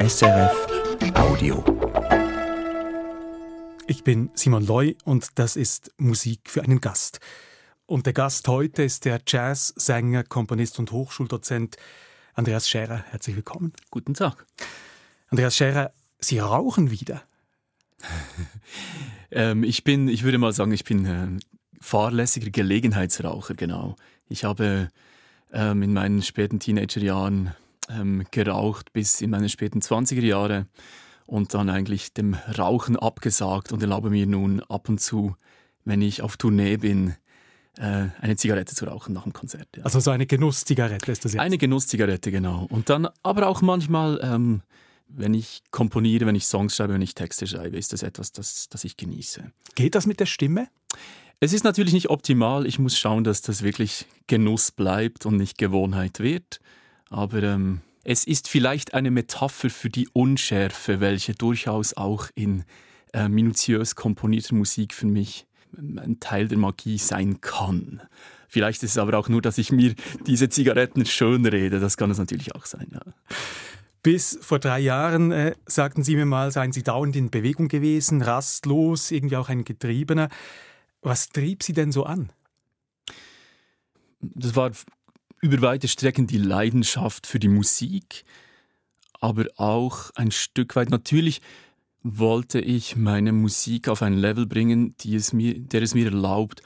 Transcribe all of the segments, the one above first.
SRF Audio. Ich bin Simon Loy und das ist Musik für einen Gast. Und der Gast heute ist der Jazzsänger, Komponist und Hochschuldozent Andreas Scherer. Herzlich willkommen. Guten Tag. Andreas Scherer, Sie rauchen wieder. ähm, ich bin, ich würde mal sagen, ich bin äh, fahrlässiger Gelegenheitsraucher, genau. Ich habe ähm, in meinen späten Teenagerjahren ähm, geraucht bis in meine späten 20er Jahre und dann eigentlich dem Rauchen abgesagt und erlaube mir nun ab und zu, wenn ich auf Tournee bin, äh, eine Zigarette zu rauchen nach dem Konzert. Ja. Also so eine Genusszigarette ist das jetzt? Eine Genusszigarette, genau. Und dann aber auch manchmal, ähm, wenn ich komponiere, wenn ich Songs schreibe, wenn ich Texte schreibe, ist das etwas, das, das ich genieße. Geht das mit der Stimme? Es ist natürlich nicht optimal. Ich muss schauen, dass das wirklich Genuss bleibt und nicht Gewohnheit wird. Aber ähm, es ist vielleicht eine Metapher für die Unschärfe, welche durchaus auch in äh, minutiös komponierter Musik für mich ein Teil der Magie sein kann. Vielleicht ist es aber auch nur, dass ich mir diese Zigaretten schön rede. Das kann es natürlich auch sein. Ja. Bis vor drei Jahren, äh, sagten Sie mir mal, seien Sie dauernd in Bewegung gewesen, rastlos, irgendwie auch ein Getriebener. Was trieb Sie denn so an? Das war über weite Strecken die Leidenschaft für die Musik, aber auch ein Stück weit. Natürlich wollte ich meine Musik auf ein Level bringen, die es mir, der es mir erlaubt,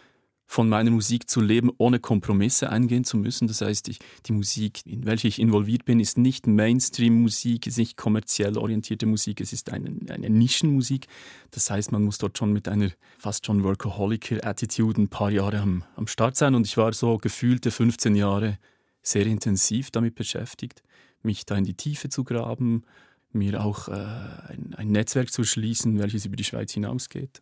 von meiner Musik zu leben, ohne Kompromisse eingehen zu müssen. Das heißt, ich, die Musik, in welche ich involviert bin, ist nicht Mainstream-Musik, ist nicht kommerziell orientierte Musik, es ist eine, eine Nischenmusik. Das heißt, man muss dort schon mit einer fast schon Workaholic-Attitude ein paar Jahre am, am Start sein. Und ich war so gefühlte 15 Jahre sehr intensiv damit beschäftigt, mich da in die Tiefe zu graben, mir auch äh, ein, ein Netzwerk zu schließen, welches über die Schweiz hinausgeht.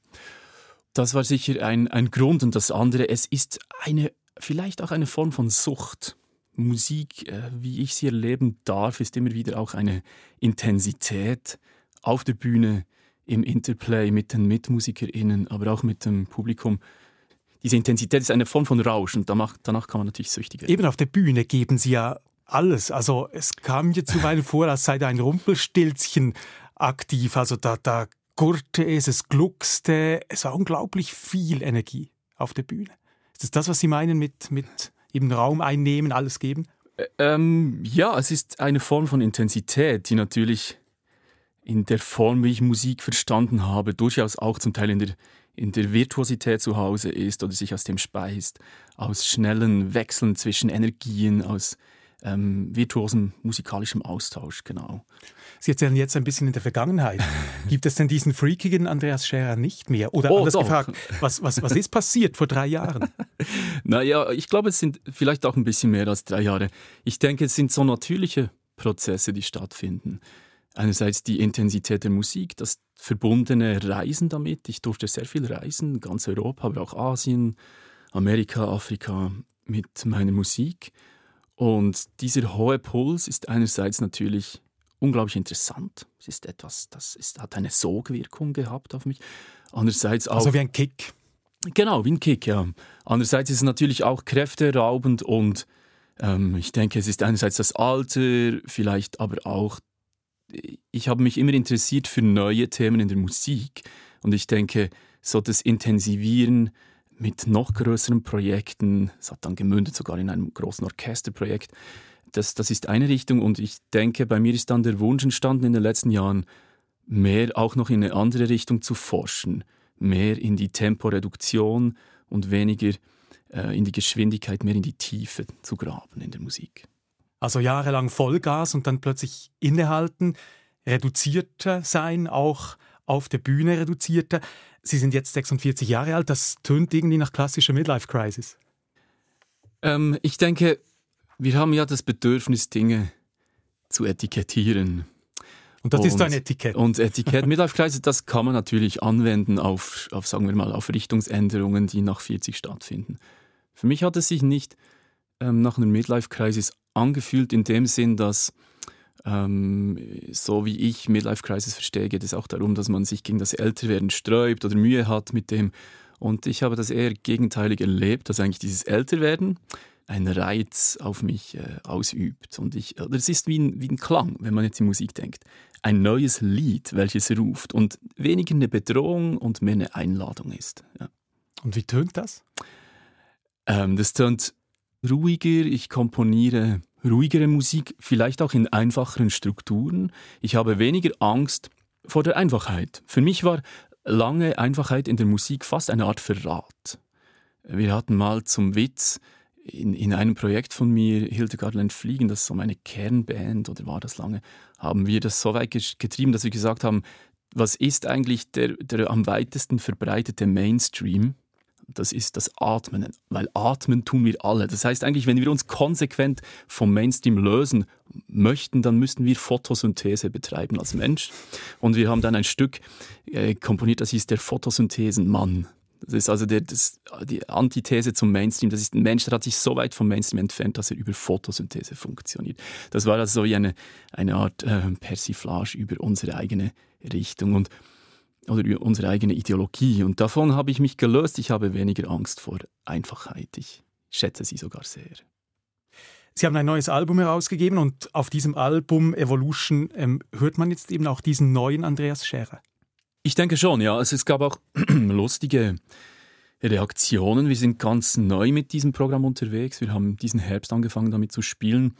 Das war sicher ein, ein Grund. Und das andere, es ist eine, vielleicht auch eine Form von Sucht. Musik, äh, wie ich sie erleben darf, ist immer wieder auch eine Intensität auf der Bühne, im Interplay mit den MitmusikerInnen, aber auch mit dem Publikum. Diese Intensität ist eine Form von Rausch und danach, danach kann man natürlich süchtig werden. Eben auf der Bühne geben Sie ja alles. Also es kam mir zuweilen vor, als sei da ein Rumpelstilzchen aktiv. Also da, da gurrte es, es gluckste, es war unglaublich viel Energie auf der Bühne. Ist das das, was Sie meinen mit, mit eben Raum einnehmen, alles geben? Ähm, ja, es ist eine Form von Intensität, die natürlich in der Form, wie ich Musik verstanden habe, durchaus auch zum Teil in der, in der Virtuosität zu Hause ist oder sich aus dem speist, aus schnellen Wechseln zwischen Energien, aus ähm, virtuosem musikalischem Austausch, genau. Sie erzählen jetzt ein bisschen in der Vergangenheit. Gibt es denn diesen freakigen Andreas Scherer nicht mehr? Oder oh, anders doch. gefragt, was, was, was ist passiert vor drei Jahren? naja, ich glaube, es sind vielleicht auch ein bisschen mehr als drei Jahre. Ich denke, es sind so natürliche Prozesse, die stattfinden. Einerseits die Intensität der Musik, das verbundene Reisen damit. Ich durfte sehr viel reisen, ganz Europa, aber auch Asien, Amerika, Afrika mit meiner Musik. Und dieser hohe Puls ist einerseits natürlich unglaublich interessant. Es ist etwas, das ist, hat eine Sogwirkung gehabt auf mich. Andererseits auch. Also wie ein Kick. Genau, wie ein Kick, ja. Andererseits ist es natürlich auch kräfteraubend und ähm, ich denke, es ist einerseits das Alter, vielleicht aber auch. Ich habe mich immer interessiert für neue Themen in der Musik und ich denke, so das Intensivieren mit noch größeren Projekten. Es hat dann gemündet sogar in einem großen Orchesterprojekt. Das, das ist eine Richtung und ich denke, bei mir ist dann der Wunsch entstanden in den letzten Jahren, mehr auch noch in eine andere Richtung zu forschen, mehr in die Temporeduktion und weniger äh, in die Geschwindigkeit, mehr in die Tiefe zu graben in der Musik. Also jahrelang Vollgas und dann plötzlich innehalten, reduzierter sein, auch auf der Bühne reduzierter. Sie sind jetzt 46 Jahre alt, das tönt irgendwie nach klassischer Midlife-Crisis. Ähm, ich denke, wir haben ja das Bedürfnis, Dinge zu etikettieren. Und das und, ist ein Etikett. Und Etikett, Midlife-Crisis, das kann man natürlich anwenden auf, auf, sagen wir mal, auf Richtungsänderungen, die nach 40 stattfinden. Für mich hat es sich nicht ähm, nach einer Midlife-Crisis angefühlt, in dem Sinn, dass ähm, so wie ich Midlife Crisis verstehe, geht es auch darum, dass man sich gegen das Älterwerden sträubt oder Mühe hat mit dem. Und ich habe das eher gegenteilig erlebt, dass eigentlich dieses Älterwerden einen Reiz auf mich äh, ausübt. Und ich, es ist wie ein, wie ein Klang, wenn man jetzt in Musik denkt. Ein neues Lied, welches ruft und weniger eine Bedrohung und mehr eine Einladung ist. Ja. Und wie tönt das? Ähm, das tönt ruhiger, ich komponiere ruhigere Musik, vielleicht auch in einfacheren Strukturen. Ich habe weniger Angst vor der Einfachheit. Für mich war lange Einfachheit in der Musik fast eine Art Verrat. Wir hatten mal zum Witz in, in einem Projekt von mir, Hildegard Land Fliegen, das ist so meine Kernband oder war das lange, haben wir das so weit getrieben, dass wir gesagt haben, was ist eigentlich der, der am weitesten verbreitete Mainstream? Das ist das Atmen, weil atmen tun wir alle. Das heißt eigentlich, wenn wir uns konsequent vom Mainstream lösen möchten, dann müssten wir Photosynthese betreiben als Mensch. Und wir haben dann ein Stück äh, komponiert, das hieß der Photosynthesenmann. Das ist also der, das, die Antithese zum Mainstream. Das ist ein Mensch, der hat sich so weit vom Mainstream entfernt, dass er über Photosynthese funktioniert. Das war also so wie eine, eine Art äh, Persiflage über unsere eigene Richtung. Und oder über unsere eigene Ideologie. Und davon habe ich mich gelöst. Ich habe weniger Angst vor Einfachheit. Ich schätze sie sogar sehr. Sie haben ein neues Album herausgegeben und auf diesem Album Evolution ähm, hört man jetzt eben auch diesen neuen Andreas Scherer. Ich denke schon, ja. Also es gab auch lustige Reaktionen. Wir sind ganz neu mit diesem Programm unterwegs. Wir haben diesen Herbst angefangen damit zu spielen.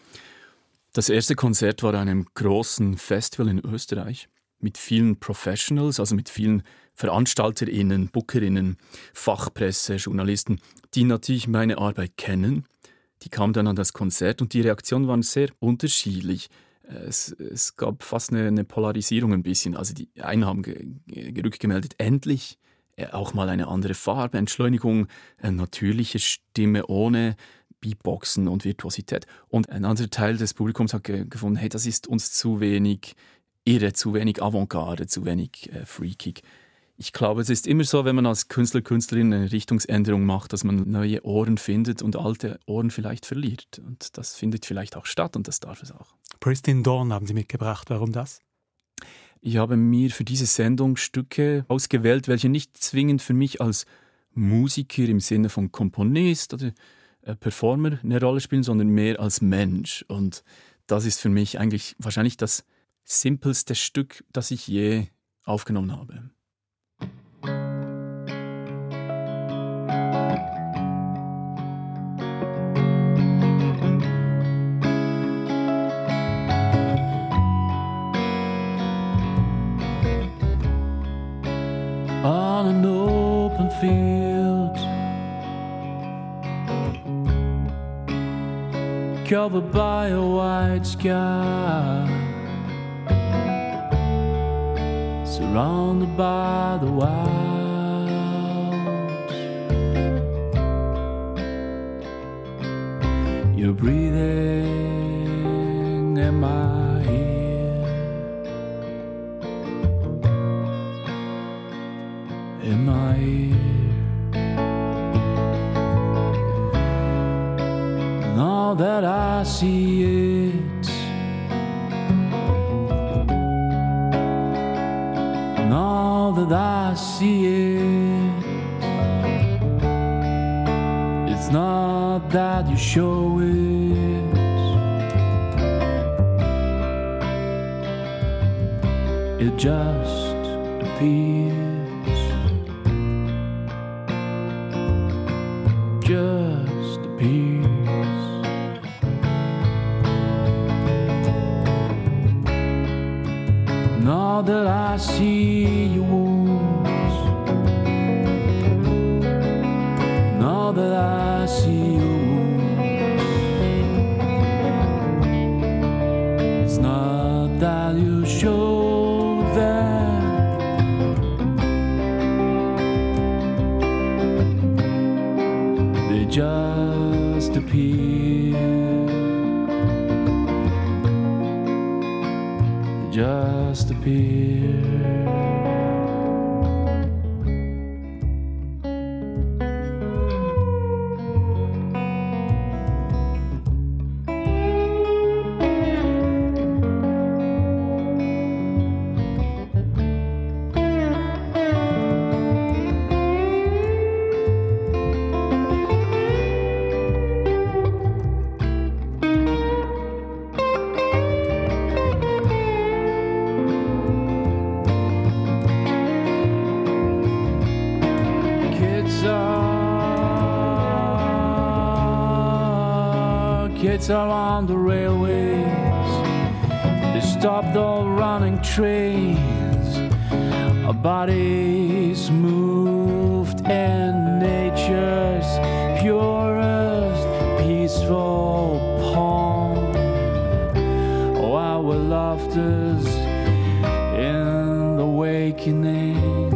Das erste Konzert war an einem großen Festival in Österreich mit vielen Professionals, also mit vielen VeranstalterInnen, BookerInnen, Fachpresse, Journalisten, die natürlich meine Arbeit kennen. Die kamen dann an das Konzert und die Reaktionen waren sehr unterschiedlich. Es, es gab fast eine, eine, Polarisierung ein bisschen. Also die einen haben rückgemeldet, endlich äh, auch mal eine andere Farbe, Entschleunigung, eine natürliche Stimme ohne Beatboxen und Virtuosität. Und ein anderer Teil des Publikums hat gefunden, hey, das ist uns zu wenig irre, zu wenig Avantgarde, zu wenig äh, freakig. Ich glaube, es ist immer so, wenn man als Künstler, Künstlerin eine Richtungsänderung macht, dass man neue Ohren findet und alte Ohren vielleicht verliert. Und das findet vielleicht auch statt und das darf es auch. Pristine Dawn haben Sie mitgebracht. Warum das? Ich habe mir für diese Sendung Stücke ausgewählt, welche nicht zwingend für mich als Musiker im Sinne von Komponist oder äh, Performer eine Rolle spielen, sondern mehr als Mensch. Und das ist für mich eigentlich wahrscheinlich das simpelste Stück, das ich je aufgenommen habe. On an open field, covered by a white sky. Surrounded by the wilds. You're breathing gates are on the railways. They stopped all running trains. Our bodies moved in nature's purest, peaceful palm. Oh, our laughter's in the awakening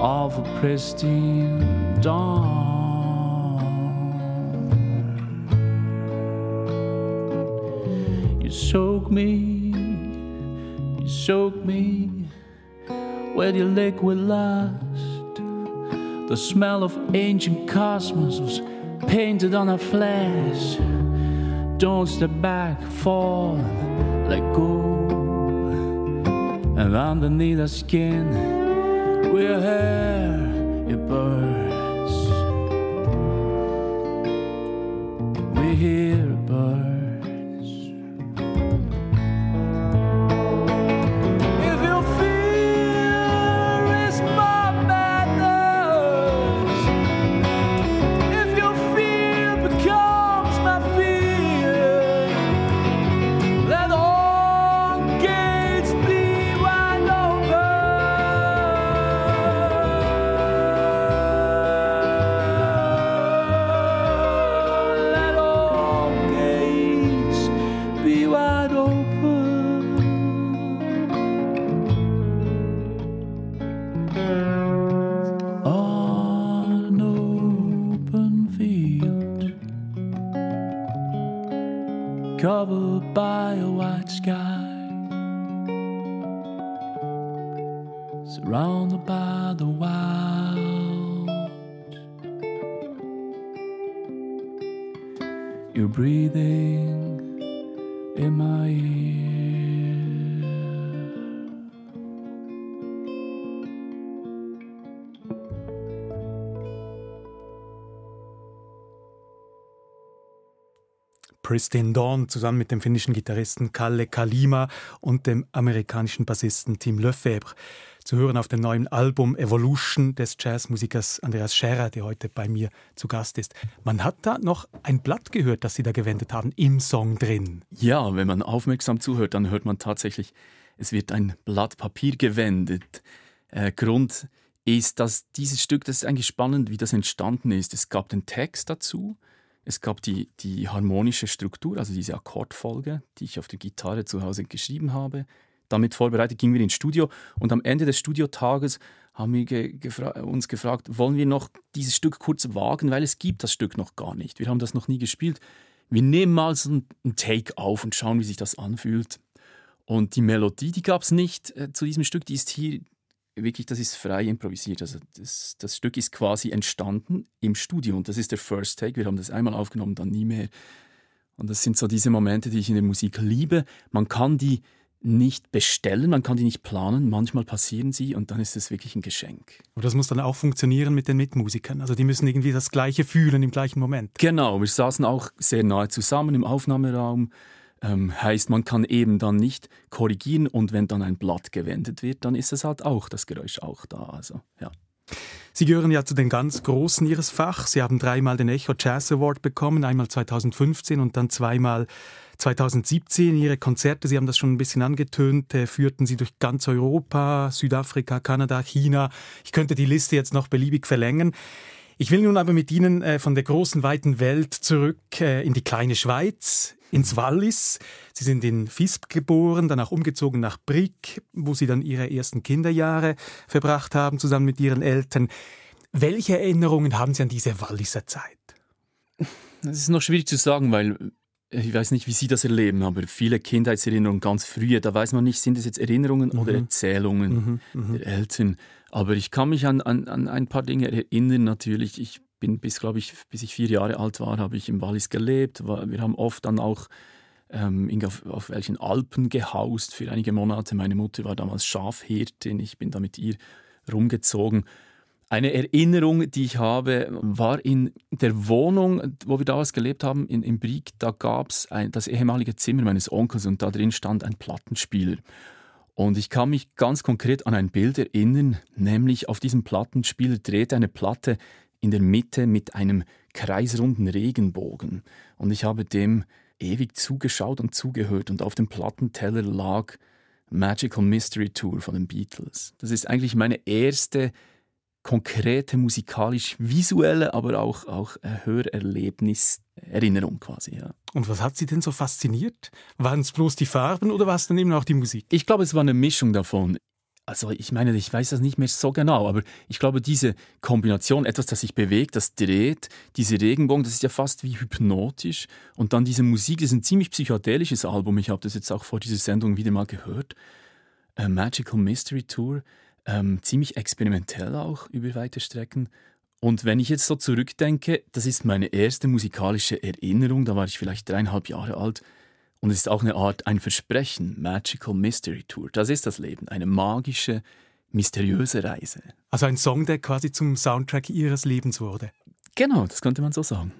of a pristine dawn. Soak me, you soak me with your liquid lust. The smell of ancient cosmos was painted on our flesh. Don't step back, fall, let go. And underneath our skin, we're hair, it burns. You're breathing in my ear. Pristine Dawn zusammen mit dem finnischen Gitarristen Kalle Kalima und dem amerikanischen Bassisten Tim Lefebvre. Zu hören auf dem neuen Album Evolution des Jazzmusikers Andreas Scherer, der heute bei mir zu Gast ist. Man hat da noch ein Blatt gehört, das Sie da gewendet haben, im Song drin. Ja, wenn man aufmerksam zuhört, dann hört man tatsächlich, es wird ein Blatt Papier gewendet. Äh, Grund ist, dass dieses Stück, das ist eigentlich spannend, wie das entstanden ist. Es gab den Text dazu, es gab die, die harmonische Struktur, also diese Akkordfolge, die ich auf der Gitarre zu Hause geschrieben habe. Damit vorbereitet gingen wir ins Studio und am Ende des Studiotages haben wir ge gefra uns gefragt, wollen wir noch dieses Stück kurz wagen, weil es gibt das Stück noch gar nicht. Wir haben das noch nie gespielt. Wir nehmen mal so einen Take auf und schauen, wie sich das anfühlt. Und die Melodie, die gab es nicht äh, zu diesem Stück, die ist hier wirklich, das ist frei improvisiert. Also das, das Stück ist quasi entstanden im Studio und das ist der First Take. Wir haben das einmal aufgenommen, dann nie mehr. Und das sind so diese Momente, die ich in der Musik liebe. Man kann die nicht bestellen, man kann die nicht planen, manchmal passieren sie und dann ist es wirklich ein Geschenk. Aber das muss dann auch funktionieren mit den Mitmusikern. Also die müssen irgendwie das Gleiche fühlen im gleichen Moment. Genau, wir saßen auch sehr nahe zusammen im Aufnahmeraum. Ähm, heißt, man kann eben dann nicht korrigieren und wenn dann ein Blatt gewendet wird, dann ist es halt auch das Geräusch auch da. Also, ja. Sie gehören ja zu den ganz Großen Ihres Fachs. Sie haben dreimal den Echo Jazz Award bekommen, einmal 2015 und dann zweimal 2017. Ihre Konzerte, Sie haben das schon ein bisschen angetönt, äh, führten Sie durch ganz Europa, Südafrika, Kanada, China. Ich könnte die Liste jetzt noch beliebig verlängern. Ich will nun aber mit Ihnen äh, von der großen, weiten Welt zurück äh, in die kleine Schweiz, ins Wallis. Sie sind in Visp geboren, danach umgezogen nach Brick, wo Sie dann Ihre ersten Kinderjahre verbracht haben, zusammen mit Ihren Eltern. Welche Erinnerungen haben Sie an diese Walliser Zeit? Das ist noch schwierig zu sagen, weil ich weiß nicht, wie Sie das erleben, aber viele Kindheitserinnerungen ganz früher, da weiß man nicht, sind es jetzt Erinnerungen mhm. oder Erzählungen mhm, der Eltern. Aber ich kann mich an, an, an ein paar Dinge erinnern natürlich. Ich bin bis, glaube ich, bis ich vier Jahre alt war, habe ich im Wallis gelebt. Wir haben oft dann auch ähm, auf, auf welchen Alpen gehaust für einige Monate. Meine Mutter war damals Schafhirtin, ich bin da mit ihr rumgezogen. Eine Erinnerung, die ich habe, war in der Wohnung, wo wir damals gelebt haben, in, in Brieg. Da gab es das ehemalige Zimmer meines Onkels und da drin stand ein Plattenspieler. Und ich kann mich ganz konkret an ein Bild erinnern, nämlich auf diesem Plattenspieler dreht eine Platte in der Mitte mit einem kreisrunden Regenbogen. Und ich habe dem ewig zugeschaut und zugehört und auf dem Plattenteller lag Magical Mystery Tour von den Beatles. Das ist eigentlich meine erste konkrete musikalisch-visuelle, aber auch, auch Hörerlebnis-Erinnerung quasi. Ja. Und was hat Sie denn so fasziniert? Waren es bloß die Farben oder war es dann eben auch die Musik? Ich glaube, es war eine Mischung davon also ich meine, ich weiß das nicht mehr so genau, aber ich glaube, diese Kombination, etwas, das sich bewegt, das dreht, diese Regenbogen, das ist ja fast wie hypnotisch. Und dann diese Musik, das ist ein ziemlich psychedelisches Album. Ich habe das jetzt auch vor dieser Sendung wieder mal gehört. A Magical Mystery Tour, ähm, ziemlich experimentell auch über weite Strecken. Und wenn ich jetzt so zurückdenke, das ist meine erste musikalische Erinnerung, da war ich vielleicht dreieinhalb Jahre alt. Und es ist auch eine Art, ein Versprechen, Magical Mystery Tour. Das ist das Leben, eine magische, mysteriöse Reise. Also ein Song, der quasi zum Soundtrack Ihres Lebens wurde. Genau, das könnte man so sagen.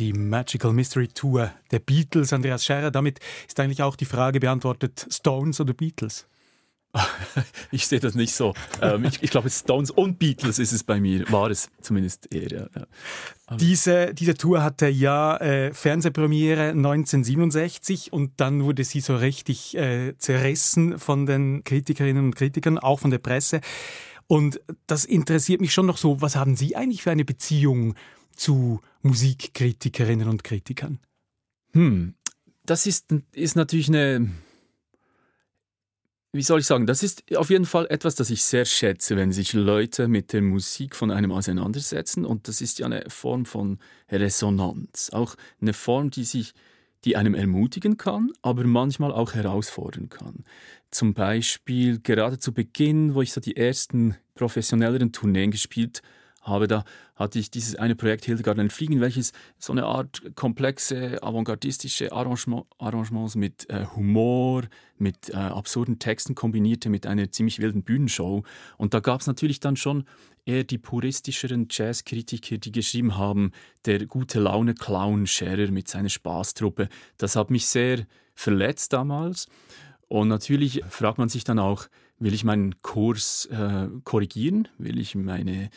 Die Magical Mystery Tour der Beatles, Andreas Scherer. Damit ist eigentlich auch die Frage beantwortet, Stones oder Beatles? Ich sehe das nicht so. Ähm, ich, ich, glaube, Stones und Beatles ist es bei mir, war es zumindest eher. Ja. Diese, diese Tour hatte ja äh, Fernsehpremiere 1967 und dann wurde sie so richtig äh, zerrissen von den Kritikerinnen und Kritikern, auch von der Presse. Und das interessiert mich schon noch so, was haben Sie eigentlich für eine Beziehung zu Musikkritikerinnen und Kritikern? Hm, das ist, ist natürlich eine, wie soll ich sagen, das ist auf jeden Fall etwas, das ich sehr schätze, wenn sich Leute mit der Musik von einem auseinandersetzen. Und das ist ja eine Form von Resonanz. Auch eine Form, die sich, die einem ermutigen kann, aber manchmal auch herausfordern kann. Zum Beispiel gerade zu Beginn, wo ich so die ersten professionelleren Tourneen gespielt habe, habe. Da hatte ich dieses eine Projekt Hildegard Fliegen, welches so eine Art komplexe, avantgardistische Arrangement, Arrangements mit äh, Humor, mit äh, absurden Texten kombinierte mit einer ziemlich wilden Bühnenshow. Und da gab es natürlich dann schon eher die puristischeren Jazzkritiker, die geschrieben haben, der gute Laune-Clown Scherer mit seiner Spaßtruppe. Das hat mich sehr verletzt damals. Und natürlich fragt man sich dann auch, will ich meinen Kurs äh, korrigieren? Will ich meine,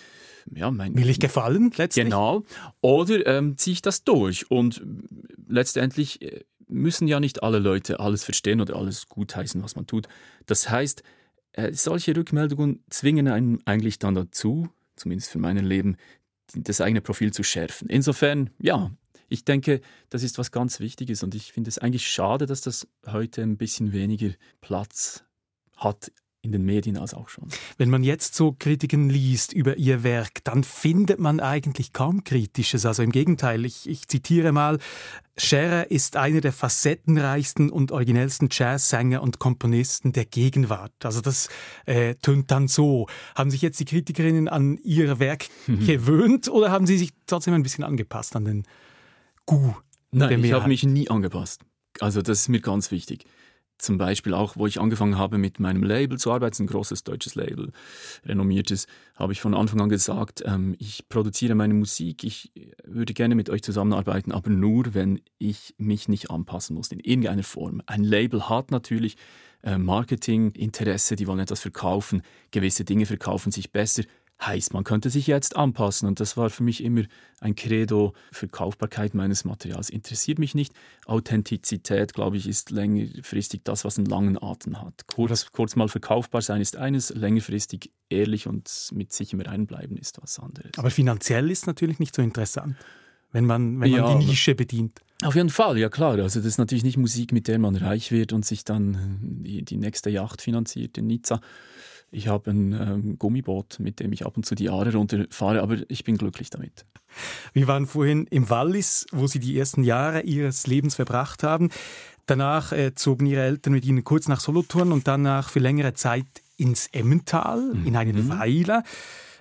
ja, mein, will ich gefallen letztlich? Genau. Oder ähm, ziehe ich das durch? Und letztendlich äh, müssen ja nicht alle Leute alles verstehen oder alles gutheißen, was man tut. Das heißt, äh, solche Rückmeldungen zwingen einen eigentlich dann dazu, zumindest für mein Leben, das eigene Profil zu schärfen. Insofern, ja, ich denke, das ist was ganz Wichtiges und ich finde es eigentlich schade, dass das heute ein bisschen weniger Platz hat in den Medien als auch schon. Wenn man jetzt so Kritiken liest über ihr Werk, dann findet man eigentlich kaum Kritisches. Also im Gegenteil, ich, ich zitiere mal, Scherer ist einer der facettenreichsten und originellsten Jazzsänger und Komponisten der Gegenwart. Also das äh, tönt dann so. Haben sich jetzt die Kritikerinnen an ihr Werk gewöhnt oder haben sie sich trotzdem ein bisschen angepasst an den Gu? Nein, ich habe mich nie angepasst. Also das ist mir ganz wichtig zum Beispiel auch, wo ich angefangen habe mit meinem Label zu arbeiten, ein großes deutsches Label, renommiertes, habe ich von Anfang an gesagt, ähm, ich produziere meine Musik, ich würde gerne mit euch zusammenarbeiten, aber nur, wenn ich mich nicht anpassen muss, in irgendeiner Form. Ein Label hat natürlich äh, Marketinginteresse, die wollen etwas verkaufen, gewisse Dinge verkaufen sich besser, heißt, man könnte sich jetzt anpassen. Und das war für mich immer ein Credo. Verkaufbarkeit meines Materials interessiert mich nicht. Authentizität, glaube ich, ist längerfristig das, was einen langen Atem hat. Kurz, kurz mal verkaufbar sein ist eines, längerfristig ehrlich und mit sich im Reinen bleiben ist was anderes. Aber finanziell ist natürlich nicht so interessant, wenn man, wenn man die Nische bedient. Auf jeden Fall, ja klar. Also das ist natürlich nicht Musik, mit der man reich wird und sich dann die, die nächste Yacht finanziert in Nizza. Ich habe ein ähm, Gummiboot, mit dem ich ab und zu die Aare runterfahre, aber ich bin glücklich damit. Wir waren vorhin im Wallis, wo Sie die ersten Jahre Ihres Lebens verbracht haben. Danach äh, zogen Ihre Eltern mit Ihnen kurz nach Solothurn und danach für längere Zeit ins Emmental, mhm. in einen Weiler.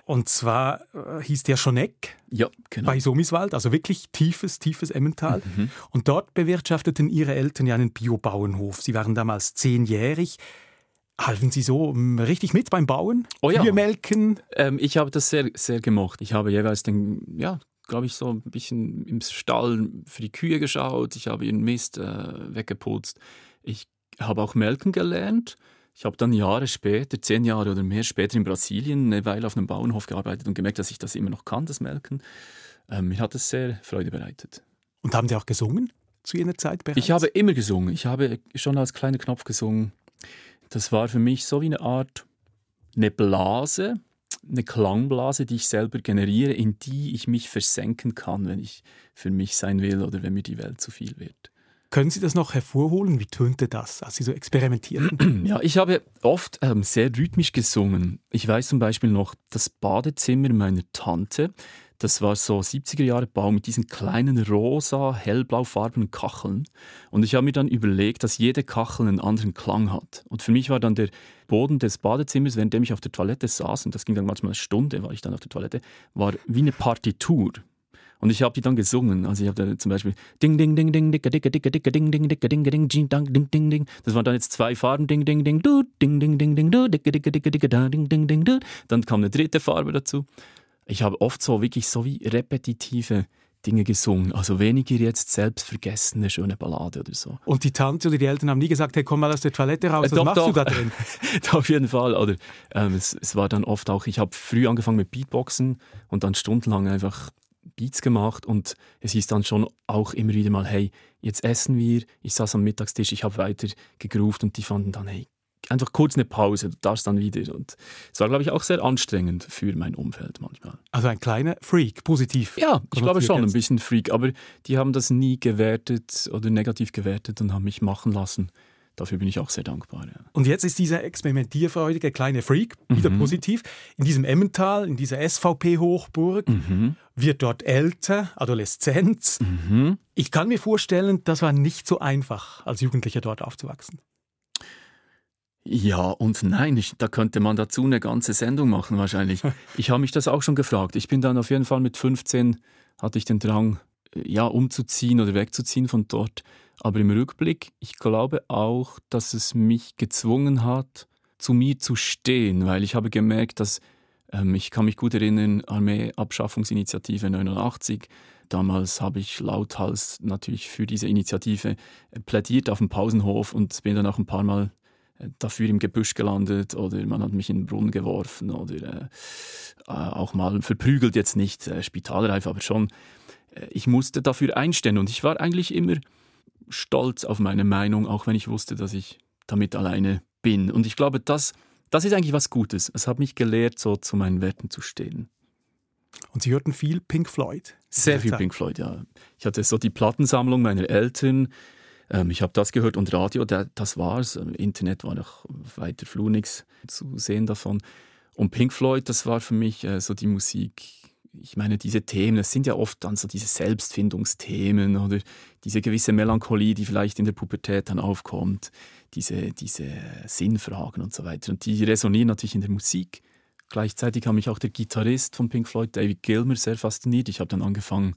Und zwar äh, hieß der Schoneck ja, genau. bei Somiswald, also wirklich tiefes, tiefes Emmental. Mhm. Und dort bewirtschafteten ihre Eltern ja einen Biobauernhof. Sie waren damals zehnjährig. Halfen Sie so ähm, richtig mit beim Bauen? Oh ja. melken? Ähm, ich habe das sehr, sehr gemocht. Ich habe jeweils den, ja, glaube ich, so ein bisschen im Stall für die Kühe geschaut. Ich habe ihren Mist äh, weggeputzt. Ich habe auch melken gelernt. Ich habe dann Jahre später, zehn Jahre oder mehr später in Brasilien eine Weile auf einem Bauernhof gearbeitet und gemerkt, dass ich das immer noch kann, das Melken. Ähm, mir hat es sehr Freude bereitet. Und haben Sie auch gesungen zu Ihrer Zeit bereits? Ich habe immer gesungen. Ich habe schon als kleiner Knopf gesungen. Das war für mich so wie eine Art, eine Blase, eine Klangblase, die ich selber generiere, in die ich mich versenken kann, wenn ich für mich sein will oder wenn mir die Welt zu viel wird. Können Sie das noch hervorholen? Wie tönte das, als Sie so experimentieren? Ja, ich habe oft ähm, sehr rhythmisch gesungen. Ich weiß zum Beispiel noch das Badezimmer meiner Tante. Das war so 70er Jahre Bau mit diesen kleinen rosa, hellblaufarbenen Kacheln. Und ich habe mir dann überlegt, dass jede Kachel einen anderen Klang hat. Und für mich war dann der Boden des Badezimmers, währenddem ich auf der Toilette saß, und das ging dann manchmal eine Stunde, war ich dann auf der Toilette, war wie eine Partitur. Und ich habe die dann gesungen. Also ich habe da zum Beispiel Ding Ding Ding Ding Dicke Dicke Dicke Dicke Ding Ding Dicke Ding Ding Ding Ding Ding Ding Ding. Das waren dann jetzt zwei Farben Ding Ding Ding Du Ding Ding Ding Ding Du Dicke Dicke Dicke Dicke Ding Ding Ding Du. Dann kam eine dritte Farbe dazu ich habe oft so wirklich so wie repetitive Dinge gesungen. Also weniger jetzt selbstvergessene schöne Ballade oder so. Und die Tante oder die Eltern haben nie gesagt, hey, komm mal aus der Toilette raus, äh, was doch, machst doch. du da drin? Auf jeden Fall. Oder ähm, es, es, war dann oft auch, ich habe früh angefangen mit Beatboxen und dann stundenlang einfach Beats gemacht und es hieß dann schon auch immer wieder mal, hey, jetzt essen wir. Ich saß am Mittagstisch, ich habe weiter gegroovt und die fanden dann, hey, einfach kurz eine Pause, du darfst dann wieder. Und es war, glaube ich, auch sehr anstrengend für mein Umfeld manchmal. Also ein kleiner Freak, positiv. Ja, ich glaube schon, ein bisschen Freak. Aber die haben das nie gewertet oder negativ gewertet und haben mich machen lassen. Dafür bin ich auch sehr dankbar. Ja. Und jetzt ist dieser experimentierfreudige kleine Freak wieder mhm. positiv. In diesem Emmental, in dieser SVP-Hochburg, mhm. wird dort älter, Adoleszenz. Mhm. Ich kann mir vorstellen, das war nicht so einfach, als Jugendlicher dort aufzuwachsen. Ja und nein, ich, da könnte man dazu eine ganze Sendung machen wahrscheinlich. Ich habe mich das auch schon gefragt. Ich bin dann auf jeden Fall mit 15, hatte ich den Drang, ja, umzuziehen oder wegzuziehen von dort. Aber im Rückblick, ich glaube auch, dass es mich gezwungen hat, zu mir zu stehen, weil ich habe gemerkt, dass ähm, ich kann mich gut erinnern, Armeeabschaffungsinitiative 89. Damals habe ich lauthals natürlich für diese Initiative äh, plädiert auf dem Pausenhof und bin dann auch ein paar Mal äh, dafür im Gebüsch gelandet oder man hat mich in den Brunnen geworfen oder äh, äh auch mal verprügelt, jetzt nicht äh, spitalreif, aber schon. Äh, ich musste dafür einstehen und ich war eigentlich immer stolz auf meine Meinung, auch wenn ich wusste, dass ich damit alleine bin. Und ich glaube, das, das ist eigentlich was Gutes. Es hat mich gelehrt, so zu meinen Werten zu stehen. Und Sie hörten viel Pink Floyd? Sehr viel Pink Floyd, ja. Ich hatte so die Plattensammlung meiner Eltern. Ähm, ich habe das gehört und Radio, das war's. Ähm, Internet war noch weiter flur nichts zu sehen davon. Und Pink Floyd, das war für mich äh, so die Musik. Ich meine, diese Themen, das sind ja oft dann so diese Selbstfindungsthemen oder diese gewisse Melancholie, die vielleicht in der Pubertät dann aufkommt, diese, diese Sinnfragen und so weiter. Und die resonieren natürlich in der Musik. Gleichzeitig hat mich auch der Gitarrist von Pink Floyd, David Gilmer, sehr fasziniert. Ich habe dann angefangen,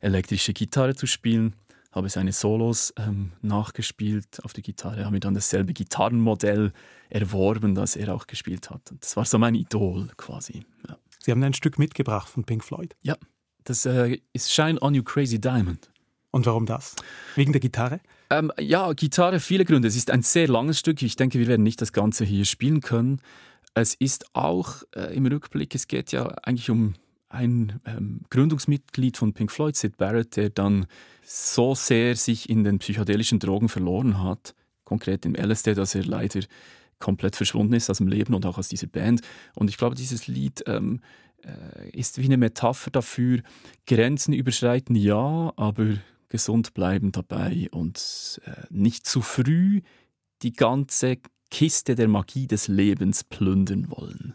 elektrische Gitarre zu spielen, habe seine Solos ähm, nachgespielt auf der Gitarre, habe mir dann dasselbe Gitarrenmodell erworben, das er auch gespielt hat. Und das war so mein Idol quasi. Ja. Sie haben ein Stück mitgebracht von Pink Floyd. Ja, das äh, ist Shine on You Crazy Diamond. Und warum das? Wegen der Gitarre? Ähm, ja, Gitarre, viele Gründe. Es ist ein sehr langes Stück. Ich denke, wir werden nicht das Ganze hier spielen können. Es ist auch äh, im Rückblick, es geht ja eigentlich um ein ähm, Gründungsmitglied von Pink Floyd, Sid Barrett, der dann so sehr sich in den psychedelischen Drogen verloren hat, konkret im LSD, dass er leider komplett verschwunden ist aus dem Leben und auch aus dieser Band. Und ich glaube, dieses Lied ähm, äh, ist wie eine Metapher dafür, Grenzen überschreiten ja, aber gesund bleiben dabei und äh, nicht zu früh die ganze Kiste der Magie des Lebens plündern wollen.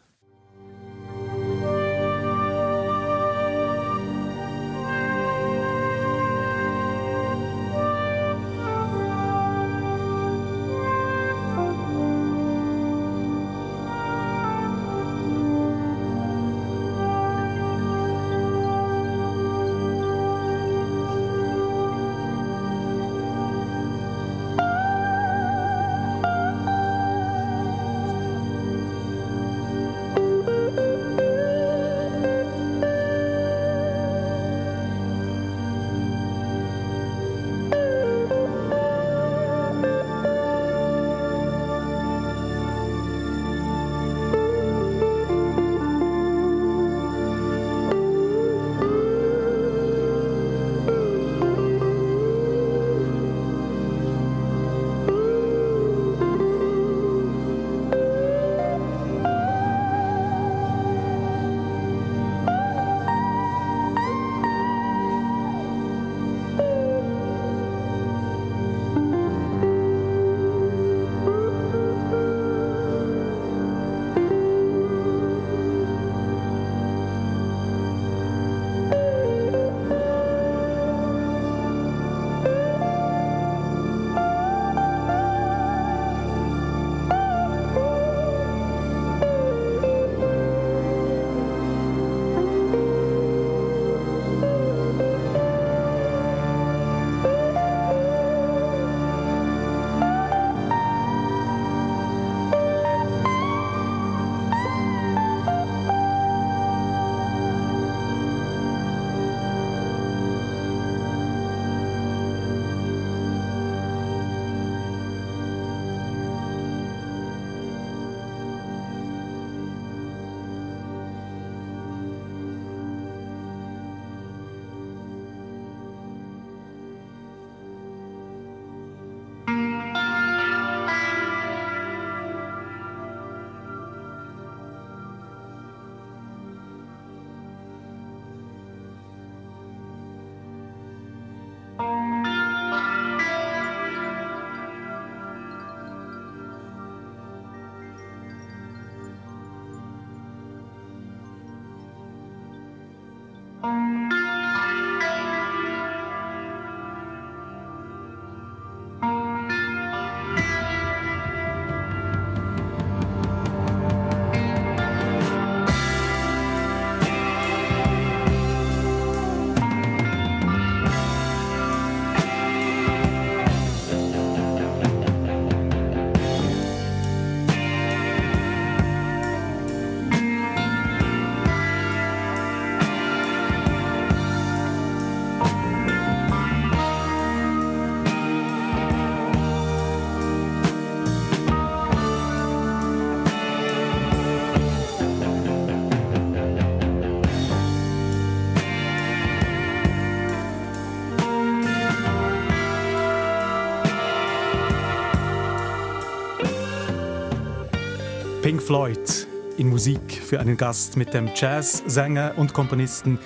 Pink Floyd in Musik für einen Gast mit dem Jazzsänger und Komponisten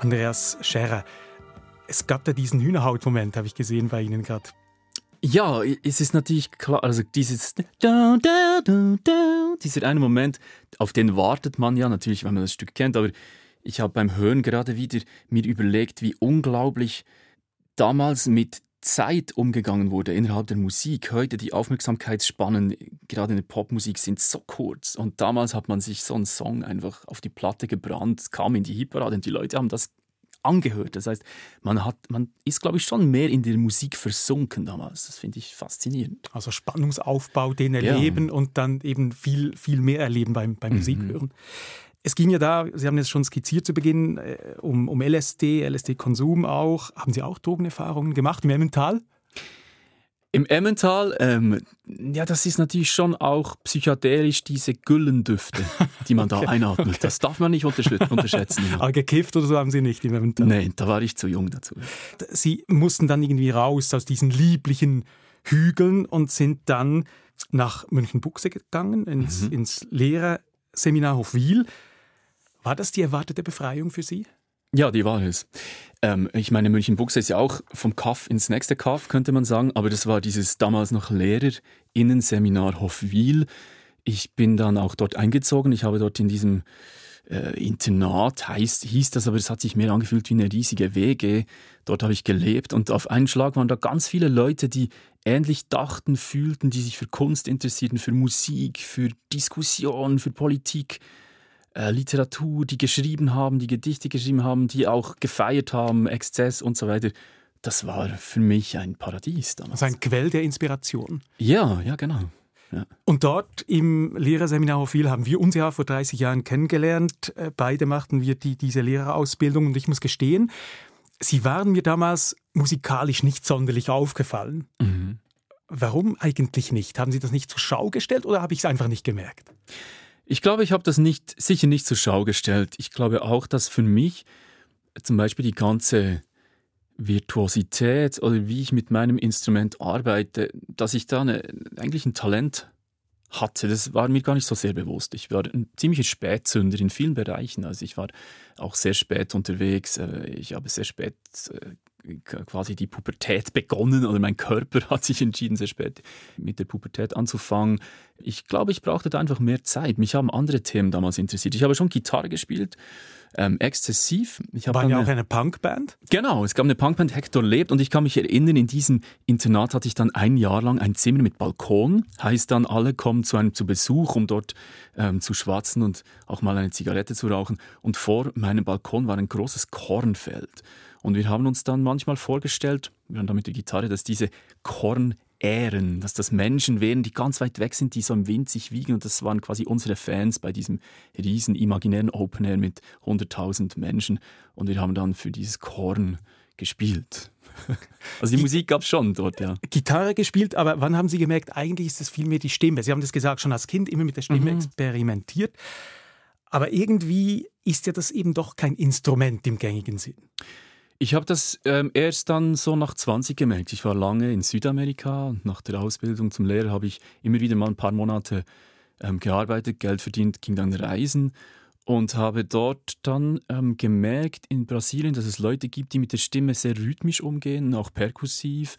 Andreas Scherer. Es gab da diesen Hühnerhaut-Moment, habe ich gesehen bei Ihnen gerade. Ja, es ist natürlich klar, also dieses dieser eine Moment, auf den wartet man ja natürlich, wenn man das Stück kennt, aber ich habe beim Hören gerade wieder mir überlegt, wie unglaublich damals mit Zeit umgegangen wurde innerhalb der Musik. Heute die Aufmerksamkeitsspannen, gerade in der Popmusik, sind so kurz. Und damals hat man sich so einen Song einfach auf die Platte gebrannt, kam in die Hitparade und die Leute haben das angehört. Das heißt, man, hat, man ist, glaube ich, schon mehr in der Musik versunken damals. Das finde ich faszinierend. Also Spannungsaufbau, den erleben ja. und dann eben viel, viel mehr erleben beim, beim mhm. Musikhören. Es ging ja da, Sie haben es schon skizziert zu Beginn, äh, um, um LSD, LSD-Konsum auch. Haben Sie auch Drogenerfahrungen gemacht im Emmental? Im Emmental, ähm, ja, das ist natürlich schon auch psychedelisch diese Güllendüfte, die man okay, da einatmet. Okay. Das darf man nicht unterschätzen. Aber gekifft oder so haben Sie nicht im Emmental? Nein, da war ich zu jung dazu. Sie mussten dann irgendwie raus aus diesen lieblichen Hügeln und sind dann nach München-Buchse gegangen, ins, mhm. ins Lehrerseminar Hofwil. War das die erwartete Befreiung für Sie? Ja, die war es. Ähm, ich meine, München-Buchse ist ja auch vom Kaff ins nächste Kaff, könnte man sagen, aber das war dieses damals noch Lehrerinnenseminar Hofwil. Ich bin dann auch dort eingezogen. Ich habe dort in diesem äh, Internat, heißt, hieß das, aber es hat sich mehr angefühlt wie eine riesige WG. Dort habe ich gelebt und auf einen Schlag waren da ganz viele Leute, die ähnlich dachten, fühlten, die sich für Kunst interessierten, für Musik, für Diskussion, für Politik äh, Literatur, die geschrieben haben, die Gedichte geschrieben haben, die auch gefeiert haben, Exzess und so weiter. Das war für mich ein Paradies damals. Also ein Quell der Inspiration. Ja, ja, genau. Ja. Und dort im Lehrerseminar Hofwil haben wir uns ja vor 30 Jahren kennengelernt. Äh, beide machten wir die, diese Lehrerausbildung und ich muss gestehen, Sie waren mir damals musikalisch nicht sonderlich aufgefallen. Mhm. Warum eigentlich nicht? Haben Sie das nicht zur Schau gestellt oder habe ich es einfach nicht gemerkt? Ich glaube, ich habe das nicht, sicher nicht zur Schau gestellt. Ich glaube auch, dass für mich zum Beispiel die ganze Virtuosität oder wie ich mit meinem Instrument arbeite, dass ich da eine, eigentlich ein Talent hatte. Das war mir gar nicht so sehr bewusst. Ich war ein ziemlicher Spätzünder in vielen Bereichen. Also ich war auch sehr spät unterwegs. Äh, ich habe sehr spät äh, quasi die Pubertät begonnen oder mein Körper hat sich entschieden, sehr spät mit der Pubertät anzufangen. Ich glaube, ich brauchte da einfach mehr Zeit. Mich haben andere Themen damals interessiert. Ich habe schon Gitarre gespielt, ähm, exzessiv. Ich War ja auch eine Punkband? Genau, es gab eine Punkband, Hector lebt und ich kann mich erinnern, in diesem Internat hatte ich dann ein Jahr lang ein Zimmer mit Balkon. Heißt dann, alle kommen zu einem zu Besuch, um dort ähm, zu schwatzen und auch mal eine Zigarette zu rauchen. Und vor meinem Balkon war ein großes Kornfeld. Und wir haben uns dann manchmal vorgestellt, wir haben da mit der Gitarre, dass diese Kornähren, dass das Menschen wären, die ganz weit weg sind, die so im Wind sich wiegen. Und das waren quasi unsere Fans bei diesem riesen imaginären Open Air mit 100.000 Menschen. Und wir haben dann für dieses Korn gespielt. Also die Musik gab es schon dort, ja. Gitarre gespielt, aber wann haben Sie gemerkt, eigentlich ist es vielmehr die Stimme? Sie haben das gesagt, schon als Kind immer mit der Stimme mhm. experimentiert. Aber irgendwie ist ja das eben doch kein Instrument im gängigen Sinn. Ich habe das ähm, erst dann so nach 20 gemerkt. Ich war lange in Südamerika und nach der Ausbildung zum Lehrer habe ich immer wieder mal ein paar Monate ähm, gearbeitet, Geld verdient, ging dann reisen und habe dort dann ähm, gemerkt in Brasilien, dass es Leute gibt, die mit der Stimme sehr rhythmisch umgehen, auch perkussiv.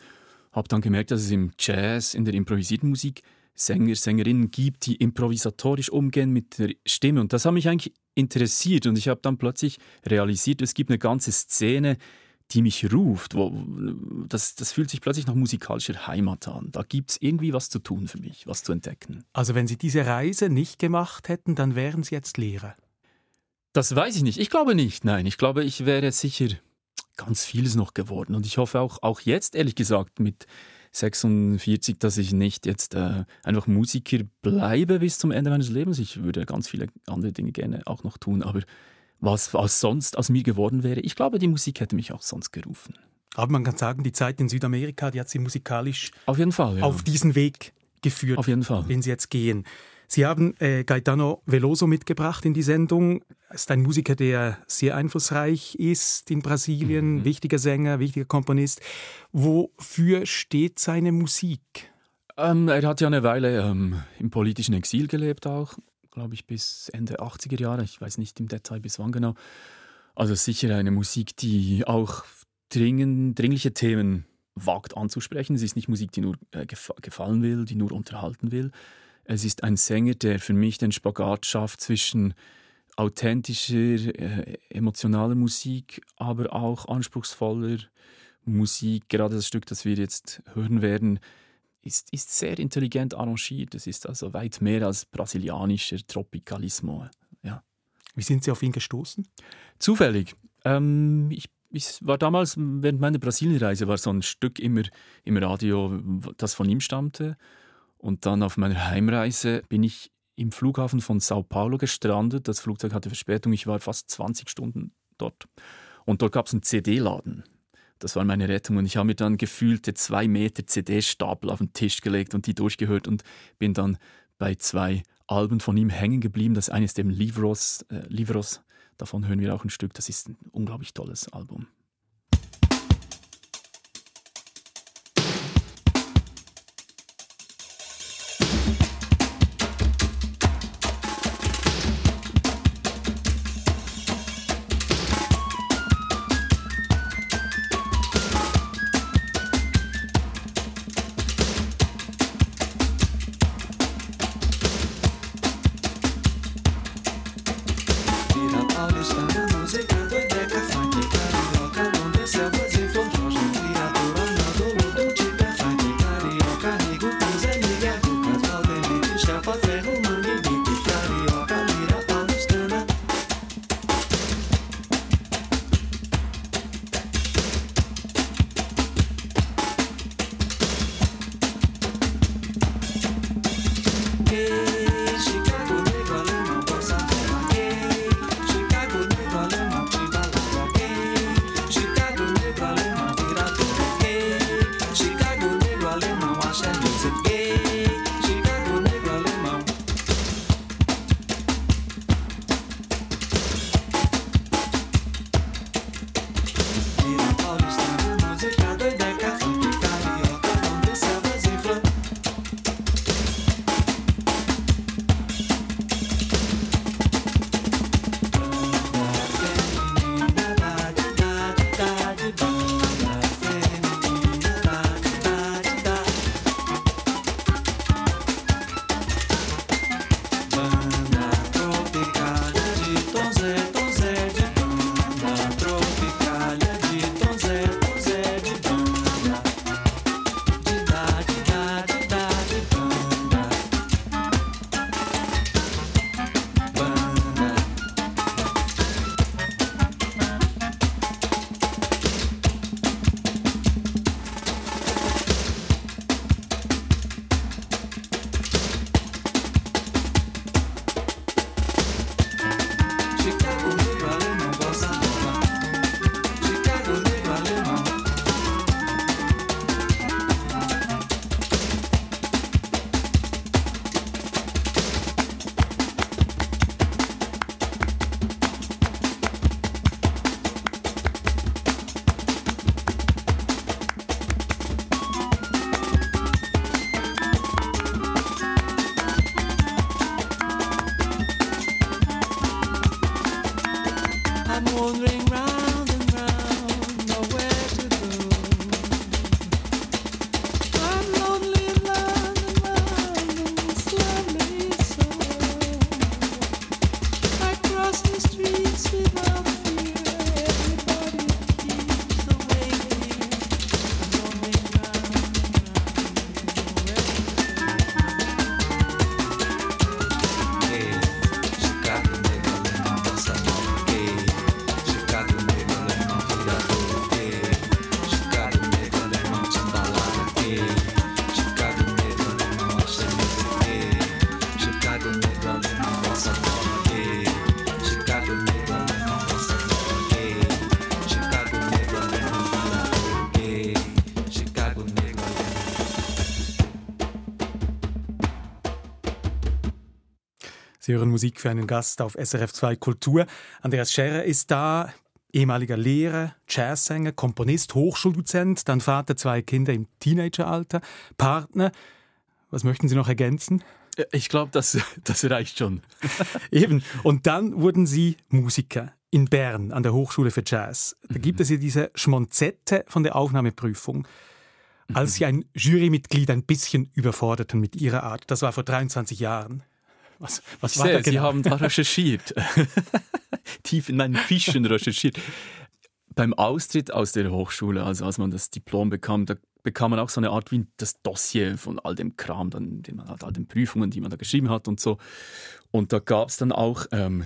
Habe dann gemerkt, dass es im Jazz, in der improvisierten Musik Sänger, Sängerinnen gibt, die improvisatorisch umgehen mit der Stimme. Und das hat mich eigentlich interessiert und ich habe dann plötzlich realisiert, es gibt eine ganze Szene, die mich ruft. Wo, das, das fühlt sich plötzlich nach musikalischer Heimat an. Da gibt es irgendwie was zu tun für mich, was zu entdecken. Also wenn Sie diese Reise nicht gemacht hätten, dann wären Sie jetzt Lehrer? Das weiß ich nicht. Ich glaube nicht. Nein, ich glaube, ich wäre sicher ganz vieles noch geworden. Und ich hoffe auch, auch jetzt, ehrlich gesagt, mit 46, dass ich nicht jetzt äh, einfach Musiker bleibe bis zum Ende meines Lebens. Ich würde ganz viele andere Dinge gerne auch noch tun, aber was, was sonst aus mir geworden wäre, ich glaube, die Musik hätte mich auch sonst gerufen. Aber man kann sagen, die Zeit in Südamerika, die hat sie musikalisch auf, jeden Fall, ja. auf diesen Weg geführt, auf jeden Fall. den sie jetzt gehen. Sie haben äh, Gaetano Veloso mitgebracht in die Sendung. Er ist ein Musiker, der sehr einflussreich ist in Brasilien, mhm. wichtiger Sänger, wichtiger Komponist. Wofür steht seine Musik? Ähm, er hat ja eine Weile ähm, im politischen Exil gelebt auch, glaube ich, bis Ende 80er Jahre. Ich weiß nicht im Detail bis wann genau. Also sicher eine Musik, die auch dringend, dringliche Themen wagt anzusprechen. Es ist nicht Musik, die nur äh, gefallen will, die nur unterhalten will. Es ist ein Sänger, der für mich den Spagat schafft zwischen authentischer, äh, emotionaler Musik, aber auch anspruchsvoller Musik. Gerade das Stück, das wir jetzt hören werden, ist, ist sehr intelligent arrangiert. Es ist also weit mehr als brasilianischer Tropicalismo. Ja. Wie sind Sie auf ihn gestoßen? Zufällig. Ähm, ich ich war damals, während meiner Brasilienreise, war so ein Stück immer im Radio, das von ihm stammte. Und dann auf meiner Heimreise bin ich im Flughafen von Sao Paulo gestrandet. Das Flugzeug hatte Verspätung. Ich war fast 20 Stunden dort. Und dort gab es einen CD-Laden. Das war meine Rettung. Und ich habe mir dann gefühlte zwei Meter CD-Stapel auf den Tisch gelegt und die durchgehört und bin dann bei zwei Alben von ihm hängen geblieben. Das eine ist dem Livros, äh, Livros Davon hören wir auch ein Stück. Das ist ein unglaublich tolles Album. Sie hören Musik für einen Gast auf SRF 2 Kultur. Andreas Scherer ist da, ehemaliger Lehrer, Jazzsänger, Komponist, Hochschuldozent, dann Vater zwei Kinder im Teenageralter, Partner. Was möchten Sie noch ergänzen? Ich glaube, das, das reicht schon. Eben. Und dann wurden Sie Musiker in Bern an der Hochschule für Jazz. Da gibt es ja diese Schmonzette von der Aufnahmeprüfung. Als Sie ein Jurymitglied ein bisschen überforderten mit Ihrer Art. Das war vor 23 Jahren. Was, was war Sehr, da genau? Sie haben da recherchiert. Tief in meinen Fischen recherchiert. Beim Austritt aus der Hochschule, also als man das Diplom bekam, da bekam man auch so eine Art wie das Dossier von all dem Kram, dann, den man hat, all den Prüfungen, die man da geschrieben hat und so. Und da gab es dann auch ähm,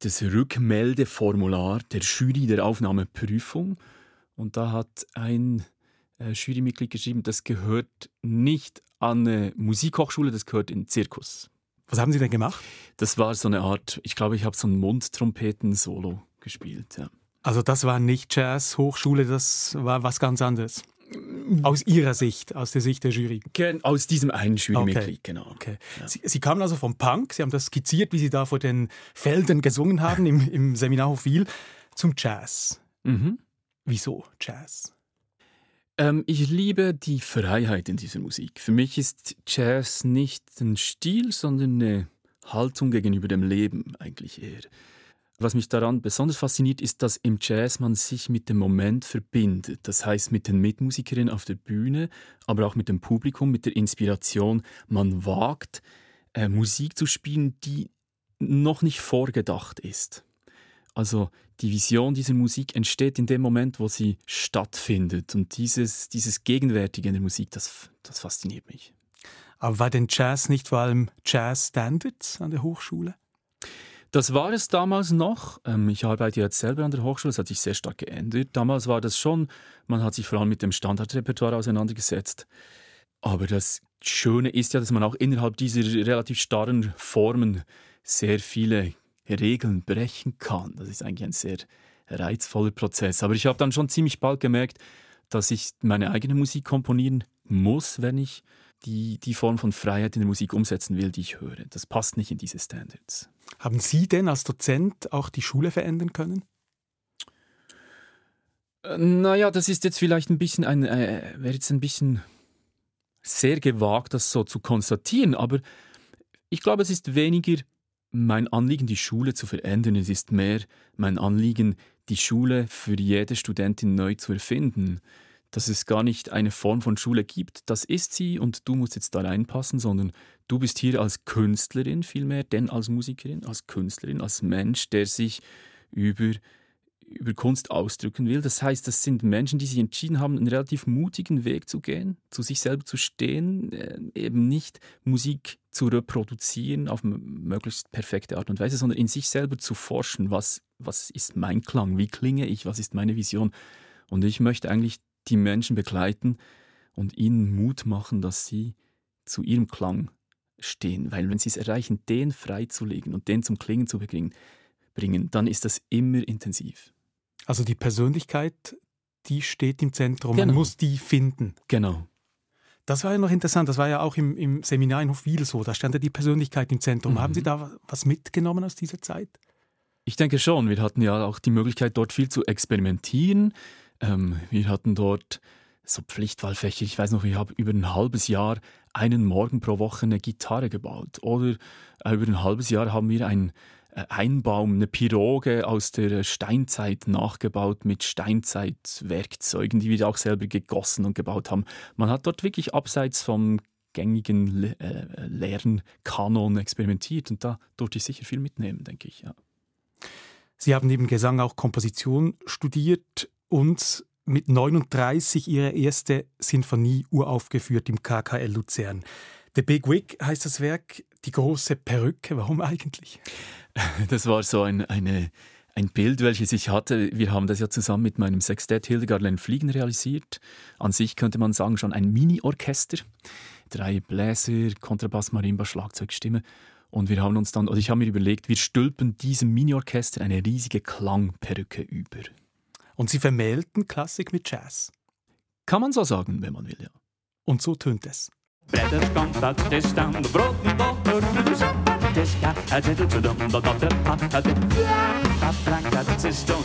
das Rückmeldeformular der Jury der Aufnahmeprüfung. Und da hat ein äh, Jurymitglied geschrieben, das gehört nicht an eine Musikhochschule, das gehört in Zirkus. Was haben Sie denn gemacht? Das war so eine Art, ich glaube, ich habe so ein Mundtrompeten-Solo gespielt. Ja. Also das war nicht Jazz-Hochschule, das war was ganz anderes. Aus Ihrer Sicht, aus der Sicht der Jury? Aus diesem einen Jurymitglied, okay. genau. Okay. Ja. Sie, Sie, kamen also vom Punk, Sie haben das skizziert, wie Sie da vor den Feldern gesungen haben im, im Seminarhof Wiel, zum Jazz. Mhm. Wieso Jazz? Ähm, ich liebe die Freiheit in dieser Musik. Für mich ist Jazz nicht ein Stil, sondern eine Haltung gegenüber dem Leben eigentlich eher. Was mich daran besonders fasziniert, ist, dass im Jazz man sich mit dem Moment verbindet. Das heißt mit den Mitmusikerinnen auf der Bühne, aber auch mit dem Publikum, mit der Inspiration. Man wagt, äh, Musik zu spielen, die noch nicht vorgedacht ist. Also die Vision dieser Musik entsteht in dem Moment, wo sie stattfindet. Und dieses, dieses Gegenwärtige in der Musik, das, das fasziniert mich. Aber war denn Jazz nicht vor allem Jazz Standards an der Hochschule? Das war es damals noch. Ähm, ich arbeite jetzt selber an der Hochschule, es hat sich sehr stark geändert. Damals war das schon, man hat sich vor allem mit dem Standardrepertoire auseinandergesetzt. Aber das Schöne ist ja, dass man auch innerhalb dieser relativ starren Formen sehr viele Regeln brechen kann. Das ist eigentlich ein sehr reizvoller Prozess. Aber ich habe dann schon ziemlich bald gemerkt, dass ich meine eigene Musik komponieren muss, wenn ich die, die Form von Freiheit in der Musik umsetzen will, die ich höre. Das passt nicht in diese Standards. Haben Sie denn als Dozent auch die Schule verändern können? Äh, naja, das ist jetzt vielleicht ein bisschen ein, äh, wäre jetzt ein bisschen sehr gewagt, das so zu konstatieren, aber ich glaube, es ist weniger mein Anliegen, die Schule zu verändern. Es ist mehr mein Anliegen, die Schule für jede Studentin neu zu erfinden dass es gar nicht eine Form von Schule gibt, das ist sie und du musst jetzt da reinpassen, sondern du bist hier als Künstlerin vielmehr, denn als Musikerin, als Künstlerin, als Mensch, der sich über, über Kunst ausdrücken will. Das heißt, das sind Menschen, die sich entschieden haben, einen relativ mutigen Weg zu gehen, zu sich selber zu stehen, äh, eben nicht Musik zu reproduzieren auf möglichst perfekte Art und Weise, sondern in sich selber zu forschen, was, was ist mein Klang, wie klinge ich, was ist meine Vision. Und ich möchte eigentlich die Menschen begleiten und ihnen Mut machen, dass sie zu ihrem Klang stehen. Weil wenn sie es erreichen, den freizulegen und den zum Klingen zu bringen, dann ist das immer intensiv. Also die Persönlichkeit, die steht im Zentrum. Genau. Man muss die finden. Genau. Das war ja noch interessant. Das war ja auch im, im Seminar in Hofwil so. Da stand ja die Persönlichkeit im Zentrum. Mhm. Haben Sie da was mitgenommen aus dieser Zeit? Ich denke schon. Wir hatten ja auch die Möglichkeit, dort viel zu experimentieren. Ähm, wir hatten dort so Pflichtwahlfächer. Ich weiß noch, ich habe über ein halbes Jahr einen Morgen pro Woche eine Gitarre gebaut. Oder äh, über ein halbes Jahr haben wir ein Einbaum, eine Piroge aus der Steinzeit nachgebaut mit Steinzeitwerkzeugen, die wir auch selber gegossen und gebaut haben. Man hat dort wirklich abseits vom gängigen Le äh, leeren Kanon experimentiert und da durfte ich sicher viel mitnehmen, denke ich. Ja. Sie haben neben Gesang auch Komposition studiert und mit 39 ihre erste Sinfonie uraufgeführt im KKL Luzern. The Big Wig heißt das Werk, die große Perücke. Warum eigentlich? Das war so ein, eine, ein Bild, welches ich hatte. Wir haben das ja zusammen mit meinem Sextett Hildegard Fliegen realisiert. An sich könnte man sagen, schon ein Mini-Orchester. Drei Bläser, Kontrabass, Marimba, Schlagzeug, Stimme. Und wir haben uns dann, oder ich habe mir überlegt, wir stülpen diesem Mini-Orchester eine riesige Klangperücke über. Und sie vermählten Klassik mit Jazz. Kann man so sagen, wenn man will, ja. Und so tönt es. Verder kan dat is dan de brood niet onder de zapatiska. Hij zit het zo dom dat dat de pap gaat in. Dat brengt dat is dan.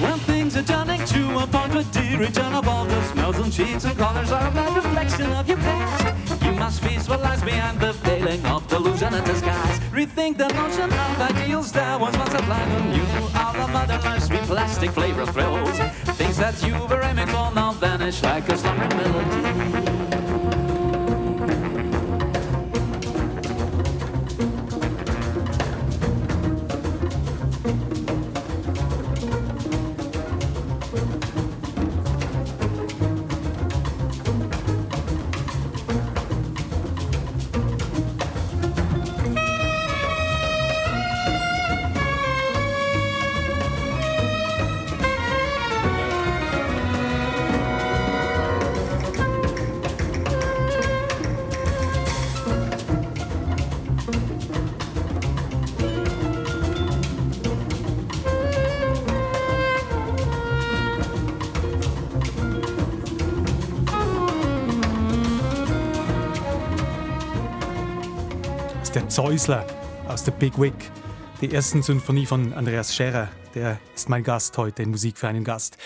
When things are done to a point the dear return of all the smells and sheets and colors are a reflection of your past. Must visualize behind the veiling of delusion and disguise. Rethink the notion of ideals that was once applied on you. All the modern life's plastic flavor thrills. Things that you were aiming for now vanish like a slumbering melody. Zeusler aus der Big Wig, die ersten Sinfonie von Andreas Scherer. Der ist mein Gast heute in Musik für einen Gast.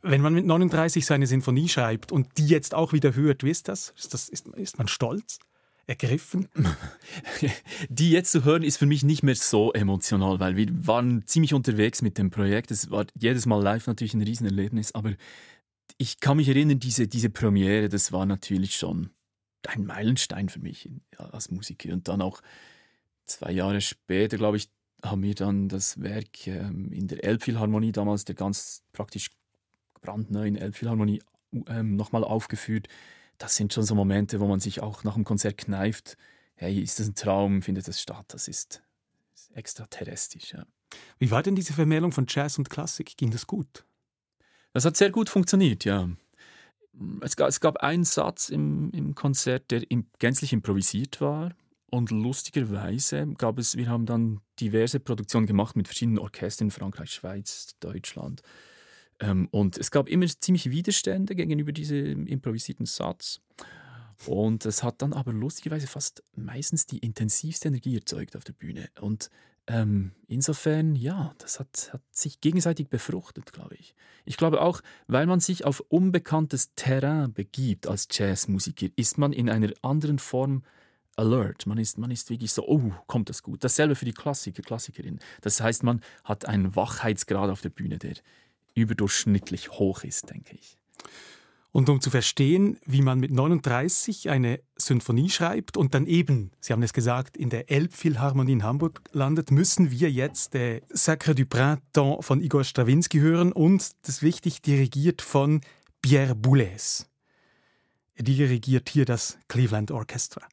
Wenn man mit 39 seine Sinfonie schreibt und die jetzt auch wieder hört, wie ist das? Ist, das, ist, ist man stolz? Ergriffen? Die jetzt zu hören ist für mich nicht mehr so emotional, weil wir waren ziemlich unterwegs mit dem Projekt. Es war jedes Mal live natürlich ein Riesenerlebnis, aber ich kann mich erinnern, diese, diese Premiere, das war natürlich schon ein Meilenstein für mich als Musiker. Und dann auch zwei Jahre später, glaube ich, haben wir dann das Werk ähm, in der Elbphilharmonie damals, der ganz praktisch brandneuen Elbphilharmonie, ähm, nochmal aufgeführt. Das sind schon so Momente, wo man sich auch nach dem Konzert kneift. Hey, ist das ein Traum? Findet das statt? Das ist, ist extraterrestrisch. Ja. Wie war denn diese Vermählung von Jazz und Klassik? Ging das gut? Das hat sehr gut funktioniert, ja es gab, es gab einen Satz im, im Konzert, der im, gänzlich improvisiert war. Und lustigerweise gab es, wir haben dann diverse Produktionen gemacht mit verschiedenen Orchestern in Frankreich, Schweiz, Deutschland. Ähm, und es gab immer ziemlich Widerstände gegenüber diesem improvisierten Satz. Und es hat dann aber lustigerweise fast meistens die intensivste Energie erzeugt auf der Bühne. Und ähm, insofern, ja, das hat, hat sich gegenseitig befruchtet, glaube ich. Ich glaube auch, weil man sich auf unbekanntes Terrain begibt als Jazzmusiker, ist man in einer anderen Form alert. Man ist, man ist wirklich so, oh, kommt das gut. Dasselbe für die Klassiker, Klassikerin. Das heißt, man hat einen Wachheitsgrad auf der Bühne, der überdurchschnittlich hoch ist, denke ich. Und um zu verstehen, wie man mit 39 eine Symphonie schreibt und dann eben, Sie haben es gesagt, in der Elbphilharmonie in Hamburg landet, müssen wir jetzt der Sacre du Printemps von Igor Strawinski hören und das wichtig dirigiert von Pierre Boulez. Er dirigiert hier das Cleveland Orchestra.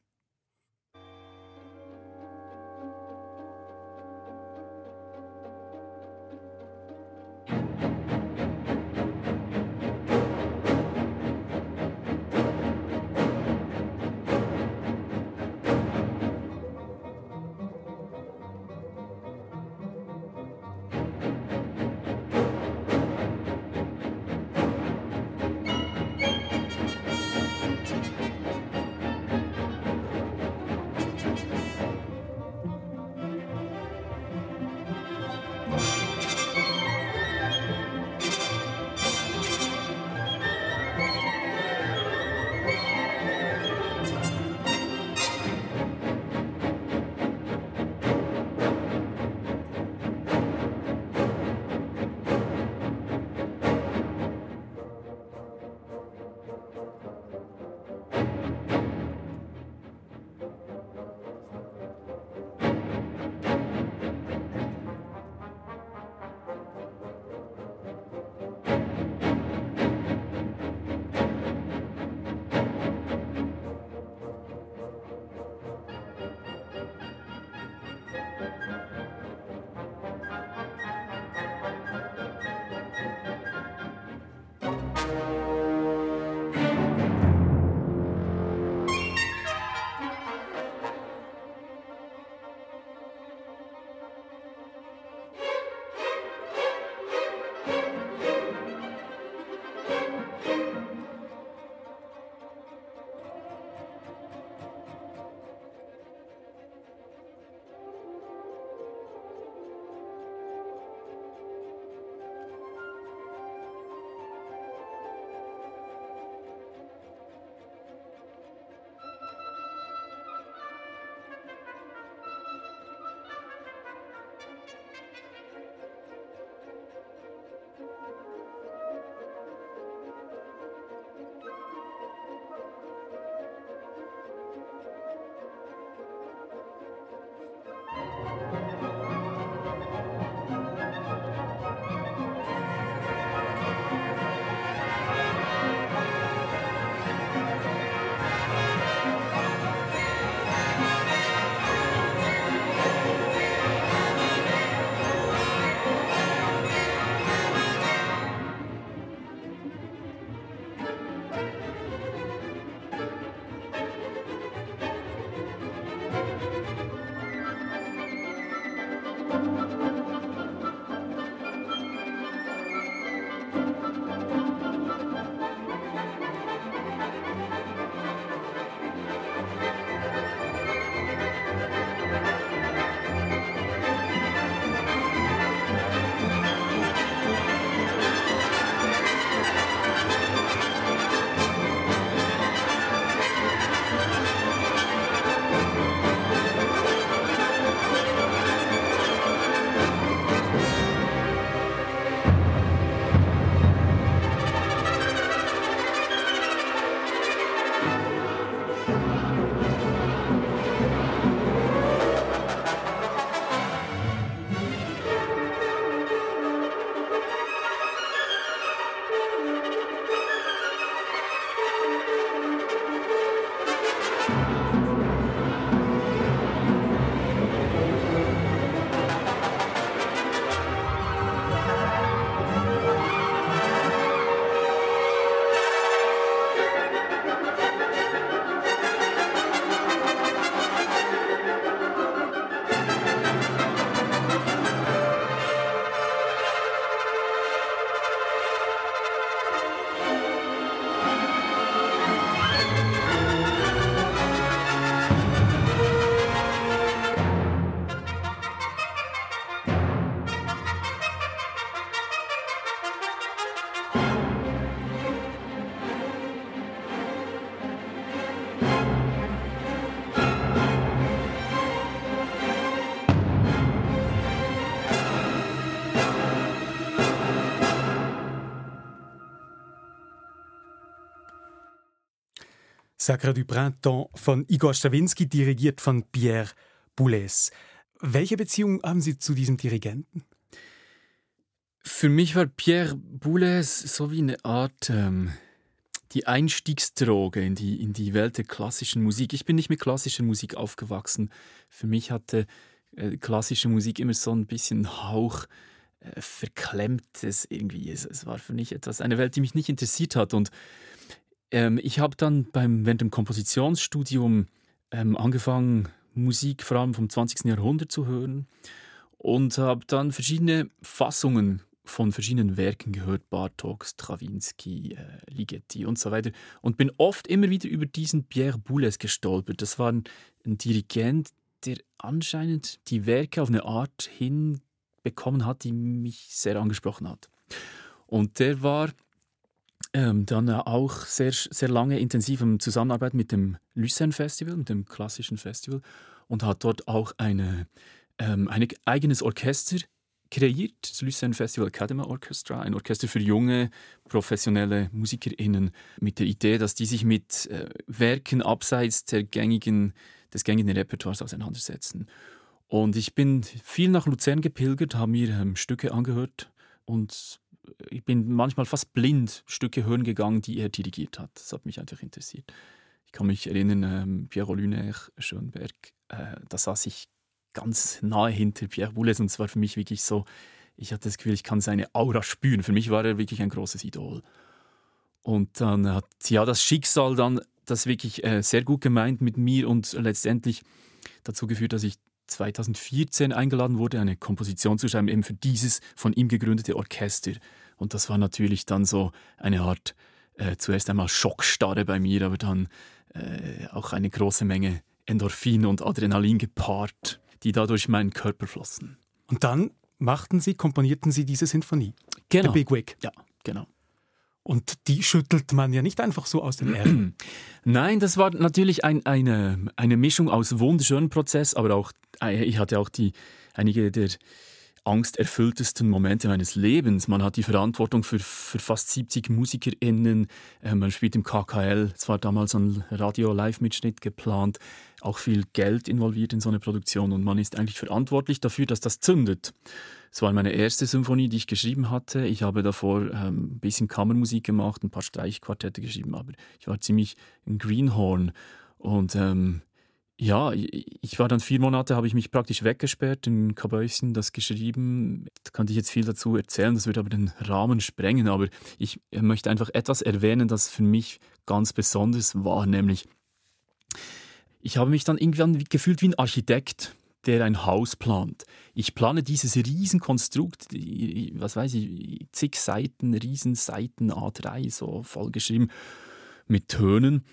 Sacre du Printemps von Igor Strawinski, dirigiert von Pierre Boulez. Welche Beziehung haben Sie zu diesem Dirigenten? Für mich war Pierre Boulez so wie eine Art ähm, die Einstiegsdroge in die, in die Welt der klassischen Musik. Ich bin nicht mit klassischer Musik aufgewachsen. Für mich hatte äh, klassische Musik immer so ein bisschen Hauch äh, verklemmtes irgendwie. Es, es war für mich etwas, eine Welt, die mich nicht interessiert hat. Und ähm, ich habe dann beim, während dem Kompositionsstudium ähm, angefangen, Musik vor allem vom 20. Jahrhundert zu hören und habe dann verschiedene Fassungen von verschiedenen Werken gehört, Bartok, Stravinsky, äh, Ligeti und so weiter. Und bin oft immer wieder über diesen Pierre Boulez gestolpert. Das war ein, ein Dirigent, der anscheinend die Werke auf eine Art hinbekommen hat, die mich sehr angesprochen hat. Und der war ähm, dann auch sehr, sehr lange intensiv in Zusammenarbeit mit dem Lucerne Festival, mit dem klassischen Festival und hat dort auch eine, ähm, ein eigenes Orchester kreiert, das Lucerne Festival Academy Orchestra, ein Orchester für junge, professionelle MusikerInnen, mit der Idee, dass die sich mit äh, Werken abseits der gängigen, des gängigen Repertoires auseinandersetzen. Und ich bin viel nach Luzern gepilgert, habe mir ähm, Stücke angehört und ich bin manchmal fast blind Stücke hören gegangen, die er dirigiert hat. Das hat mich einfach interessiert. Ich kann mich erinnern, ähm, Pierre Luner, Schönberg, äh, da saß ich ganz nahe hinter Pierre Boulez und es war für mich wirklich so, ich hatte das Gefühl, ich kann seine Aura spüren. Für mich war er wirklich ein großes Idol. Und dann hat ja das Schicksal dann das wirklich äh, sehr gut gemeint mit mir und letztendlich dazu geführt, dass ich 2014 eingeladen wurde, eine Komposition zu schreiben, eben für dieses von ihm gegründete Orchester. Und das war natürlich dann so eine Art, äh, zuerst einmal Schockstarre bei mir, aber dann äh, auch eine große Menge Endorphin und Adrenalin gepaart, die da durch meinen Körper flossen. Und dann machten Sie, komponierten Sie diese Sinfonie. Genau. The Big Wig. Ja, genau. Und die schüttelt man ja nicht einfach so aus den Ärmeln. Nein, das war natürlich ein, eine, eine Mischung aus wunderschönen Prozess, aber auch, äh, ich hatte auch die, einige der angsterfülltesten Momente meines Lebens. Man hat die Verantwortung für, für fast 70 MusikerInnen. Äh, man spielt im KKL. Es war damals ein Radio-Live-Mitschnitt geplant. Auch viel Geld involviert in so eine Produktion. Und man ist eigentlich verantwortlich dafür, dass das zündet. Es war meine erste Symphonie, die ich geschrieben hatte. Ich habe davor ähm, ein bisschen Kammermusik gemacht, ein paar Streichquartette geschrieben, aber ich war ziemlich ein Greenhorn. Und ähm, ja, ich war dann vier Monate, habe ich mich praktisch weggesperrt in Kabäuschen, das geschrieben. Da könnte ich jetzt viel dazu erzählen, das würde aber den Rahmen sprengen. Aber ich möchte einfach etwas erwähnen, das für mich ganz besonders war, nämlich ich habe mich dann irgendwann gefühlt wie ein Architekt der ein Haus plant. Ich plane dieses Riesenkonstrukt, was weiß ich, zig Seiten, Riesenseiten A3, so vollgeschrieben mit Tönen.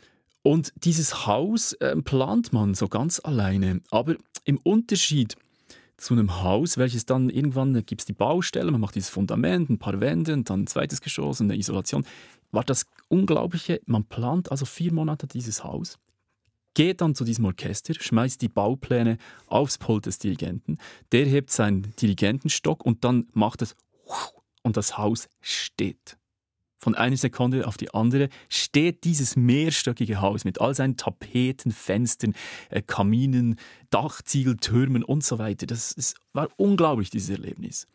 Und dieses Haus äh, plant man so ganz alleine. Aber im Unterschied zu einem Haus, welches dann irgendwann äh, gibt es die Baustelle, man macht dieses Fundament, ein paar Wände und dann ein zweites Geschoss und eine Isolation, war das Unglaubliche. Man plant also vier Monate dieses Haus geht dann zu diesem Orchester, schmeißt die Baupläne aufs Pult des Dirigenten, der hebt seinen Dirigentenstock und dann macht es und das Haus steht. Von einer Sekunde auf die andere steht dieses mehrstöckige Haus mit all seinen Tapeten, Fenstern, äh, Kaminen, Dachziegeltürmen und so weiter. Das, das war unglaublich, dieses Erlebnis.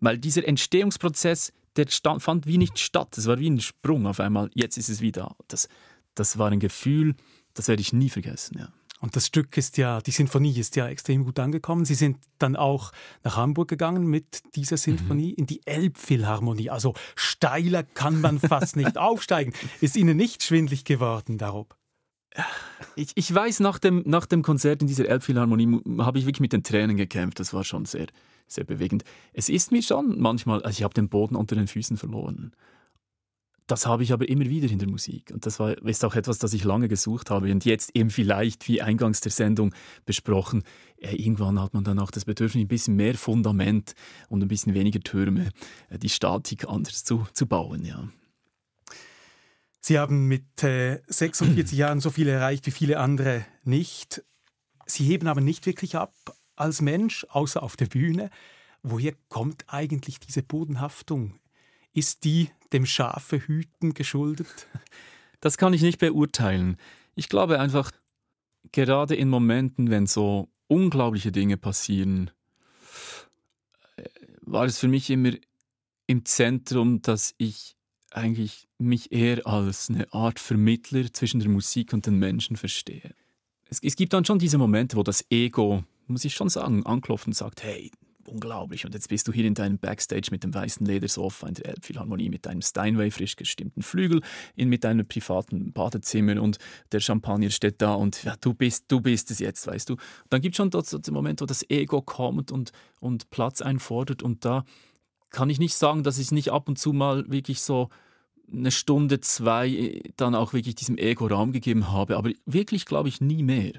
Weil dieser Entstehungsprozess, der stand, fand wie nicht statt. Es war wie ein Sprung auf einmal. Jetzt ist es wieder. Das, das war ein Gefühl, das werde ich nie vergessen, ja. Und das Stück ist ja, die Sinfonie ist ja extrem gut angekommen. Sie sind dann auch nach Hamburg gegangen mit dieser Sinfonie mhm. in die Elbphilharmonie. Also steiler kann man fast nicht aufsteigen. Ist Ihnen nicht schwindlig geworden darob? Ich, ich weiß, nach dem, nach dem Konzert in dieser Elbphilharmonie habe ich wirklich mit den Tränen gekämpft. Das war schon sehr, sehr bewegend. Es ist mir schon manchmal, also ich habe den Boden unter den Füßen verloren das habe ich aber immer wieder in der Musik. Und das war, ist auch etwas, das ich lange gesucht habe. Und jetzt eben vielleicht, wie eingangs der Sendung besprochen, äh, irgendwann hat man dann auch das Bedürfnis, ein bisschen mehr Fundament und ein bisschen weniger Türme, äh, die Statik anders zu, zu bauen. Ja. Sie haben mit äh, 46 Jahren so viel erreicht wie viele andere nicht. Sie heben aber nicht wirklich ab als Mensch, außer auf der Bühne. Woher kommt eigentlich diese Bodenhaftung? Ist die dem Schafehüten geschuldet? Das kann ich nicht beurteilen. Ich glaube einfach, gerade in Momenten, wenn so unglaubliche Dinge passieren, äh, war es für mich immer im Zentrum, dass ich eigentlich mich eher als eine Art Vermittler zwischen der Musik und den Menschen verstehe. Es, es gibt dann schon diese Momente, wo das Ego, muss ich schon sagen, anklopft und sagt, hey, unglaublich. Und jetzt bist du hier in deinem Backstage mit dem weißen Ledersofa in der Elbphilharmonie mit deinem Steinway frisch gestimmten Flügel in mit deinem privaten Badezimmer und der Champagner steht da und ja, du bist du bist es jetzt, weißt du. Und dann gibt es schon dort so den Moment, wo das Ego kommt und, und Platz einfordert und da kann ich nicht sagen, dass ich nicht ab und zu mal wirklich so eine Stunde, zwei äh, dann auch wirklich diesem Ego Raum gegeben habe, aber wirklich glaube ich nie mehr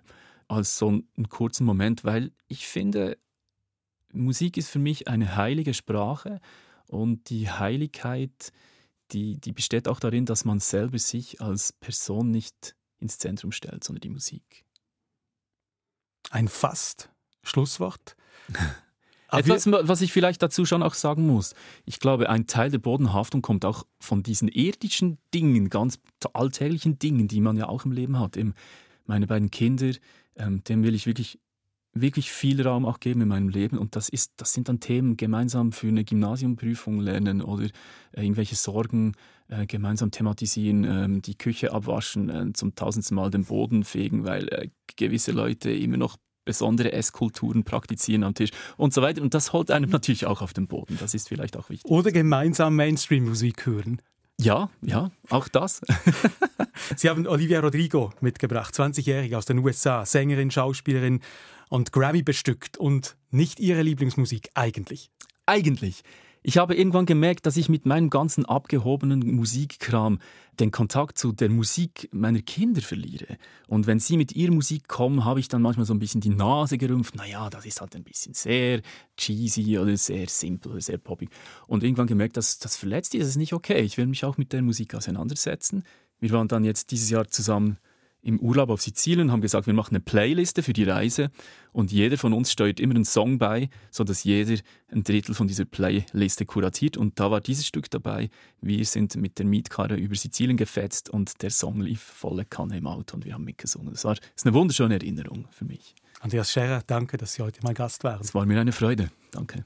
als so einen kurzen Moment, weil ich finde, Musik ist für mich eine heilige Sprache und die Heiligkeit, die, die besteht auch darin, dass man selber sich als Person nicht ins Zentrum stellt, sondern die Musik. Ein fast Schlusswort. Etwas, was ich vielleicht dazu schon auch sagen muss. Ich glaube, ein Teil der Bodenhaftung kommt auch von diesen irdischen Dingen, ganz alltäglichen Dingen, die man ja auch im Leben hat. meine beiden Kinder, ähm, dem will ich wirklich wirklich viel Raum auch geben in meinem Leben und das ist, das sind dann Themen gemeinsam für eine Gymnasiumprüfung lernen oder äh, irgendwelche Sorgen äh, gemeinsam thematisieren, äh, die Küche abwaschen, äh, zum tausendsten Mal den Boden fegen, weil äh, gewisse Leute immer noch besondere Esskulturen praktizieren am Tisch und so weiter. Und das holt einem natürlich auch auf den Boden. Das ist vielleicht auch wichtig. Oder gemeinsam Mainstream-Musik hören. Ja, ja, auch das. Sie haben Olivia Rodrigo mitgebracht, 20-jährig aus den USA, Sängerin, Schauspielerin und Grammy bestückt und nicht ihre Lieblingsmusik eigentlich? Eigentlich. Ich habe irgendwann gemerkt, dass ich mit meinem ganzen abgehobenen Musikkram den Kontakt zu der Musik meiner Kinder verliere. Und wenn sie mit ihrer Musik kommen, habe ich dann manchmal so ein bisschen die Nase gerümpft. Naja, das ist halt ein bisschen sehr cheesy oder sehr simpel oder sehr poppig. Und irgendwann gemerkt, dass das verletzt ist. Das ist nicht okay. Ich will mich auch mit der Musik auseinandersetzen. Wir waren dann jetzt dieses Jahr zusammen im Urlaub auf Sizilien, haben gesagt, wir machen eine Playliste für die Reise und jeder von uns steuert immer einen Song bei, sodass jeder ein Drittel von dieser Playliste kuratiert. Und da war dieses Stück dabei. Wir sind mit der Mietkarre über Sizilien gefetzt und der Song lief volle Kanne im Auto und wir haben mitgesungen. Das war das ist eine wunderschöne Erinnerung für mich. Andreas Scherer, danke, dass Sie heute mein Gast waren. Es war mir eine Freude. Danke.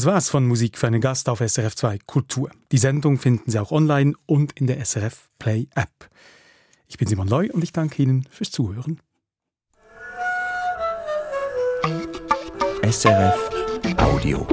das war's von Musik für einen Gast auf SRF 2 Kultur. Die Sendung finden Sie auch online und in der SRF Play App. Ich bin Simon Loy und ich danke Ihnen fürs Zuhören. SRF Audio.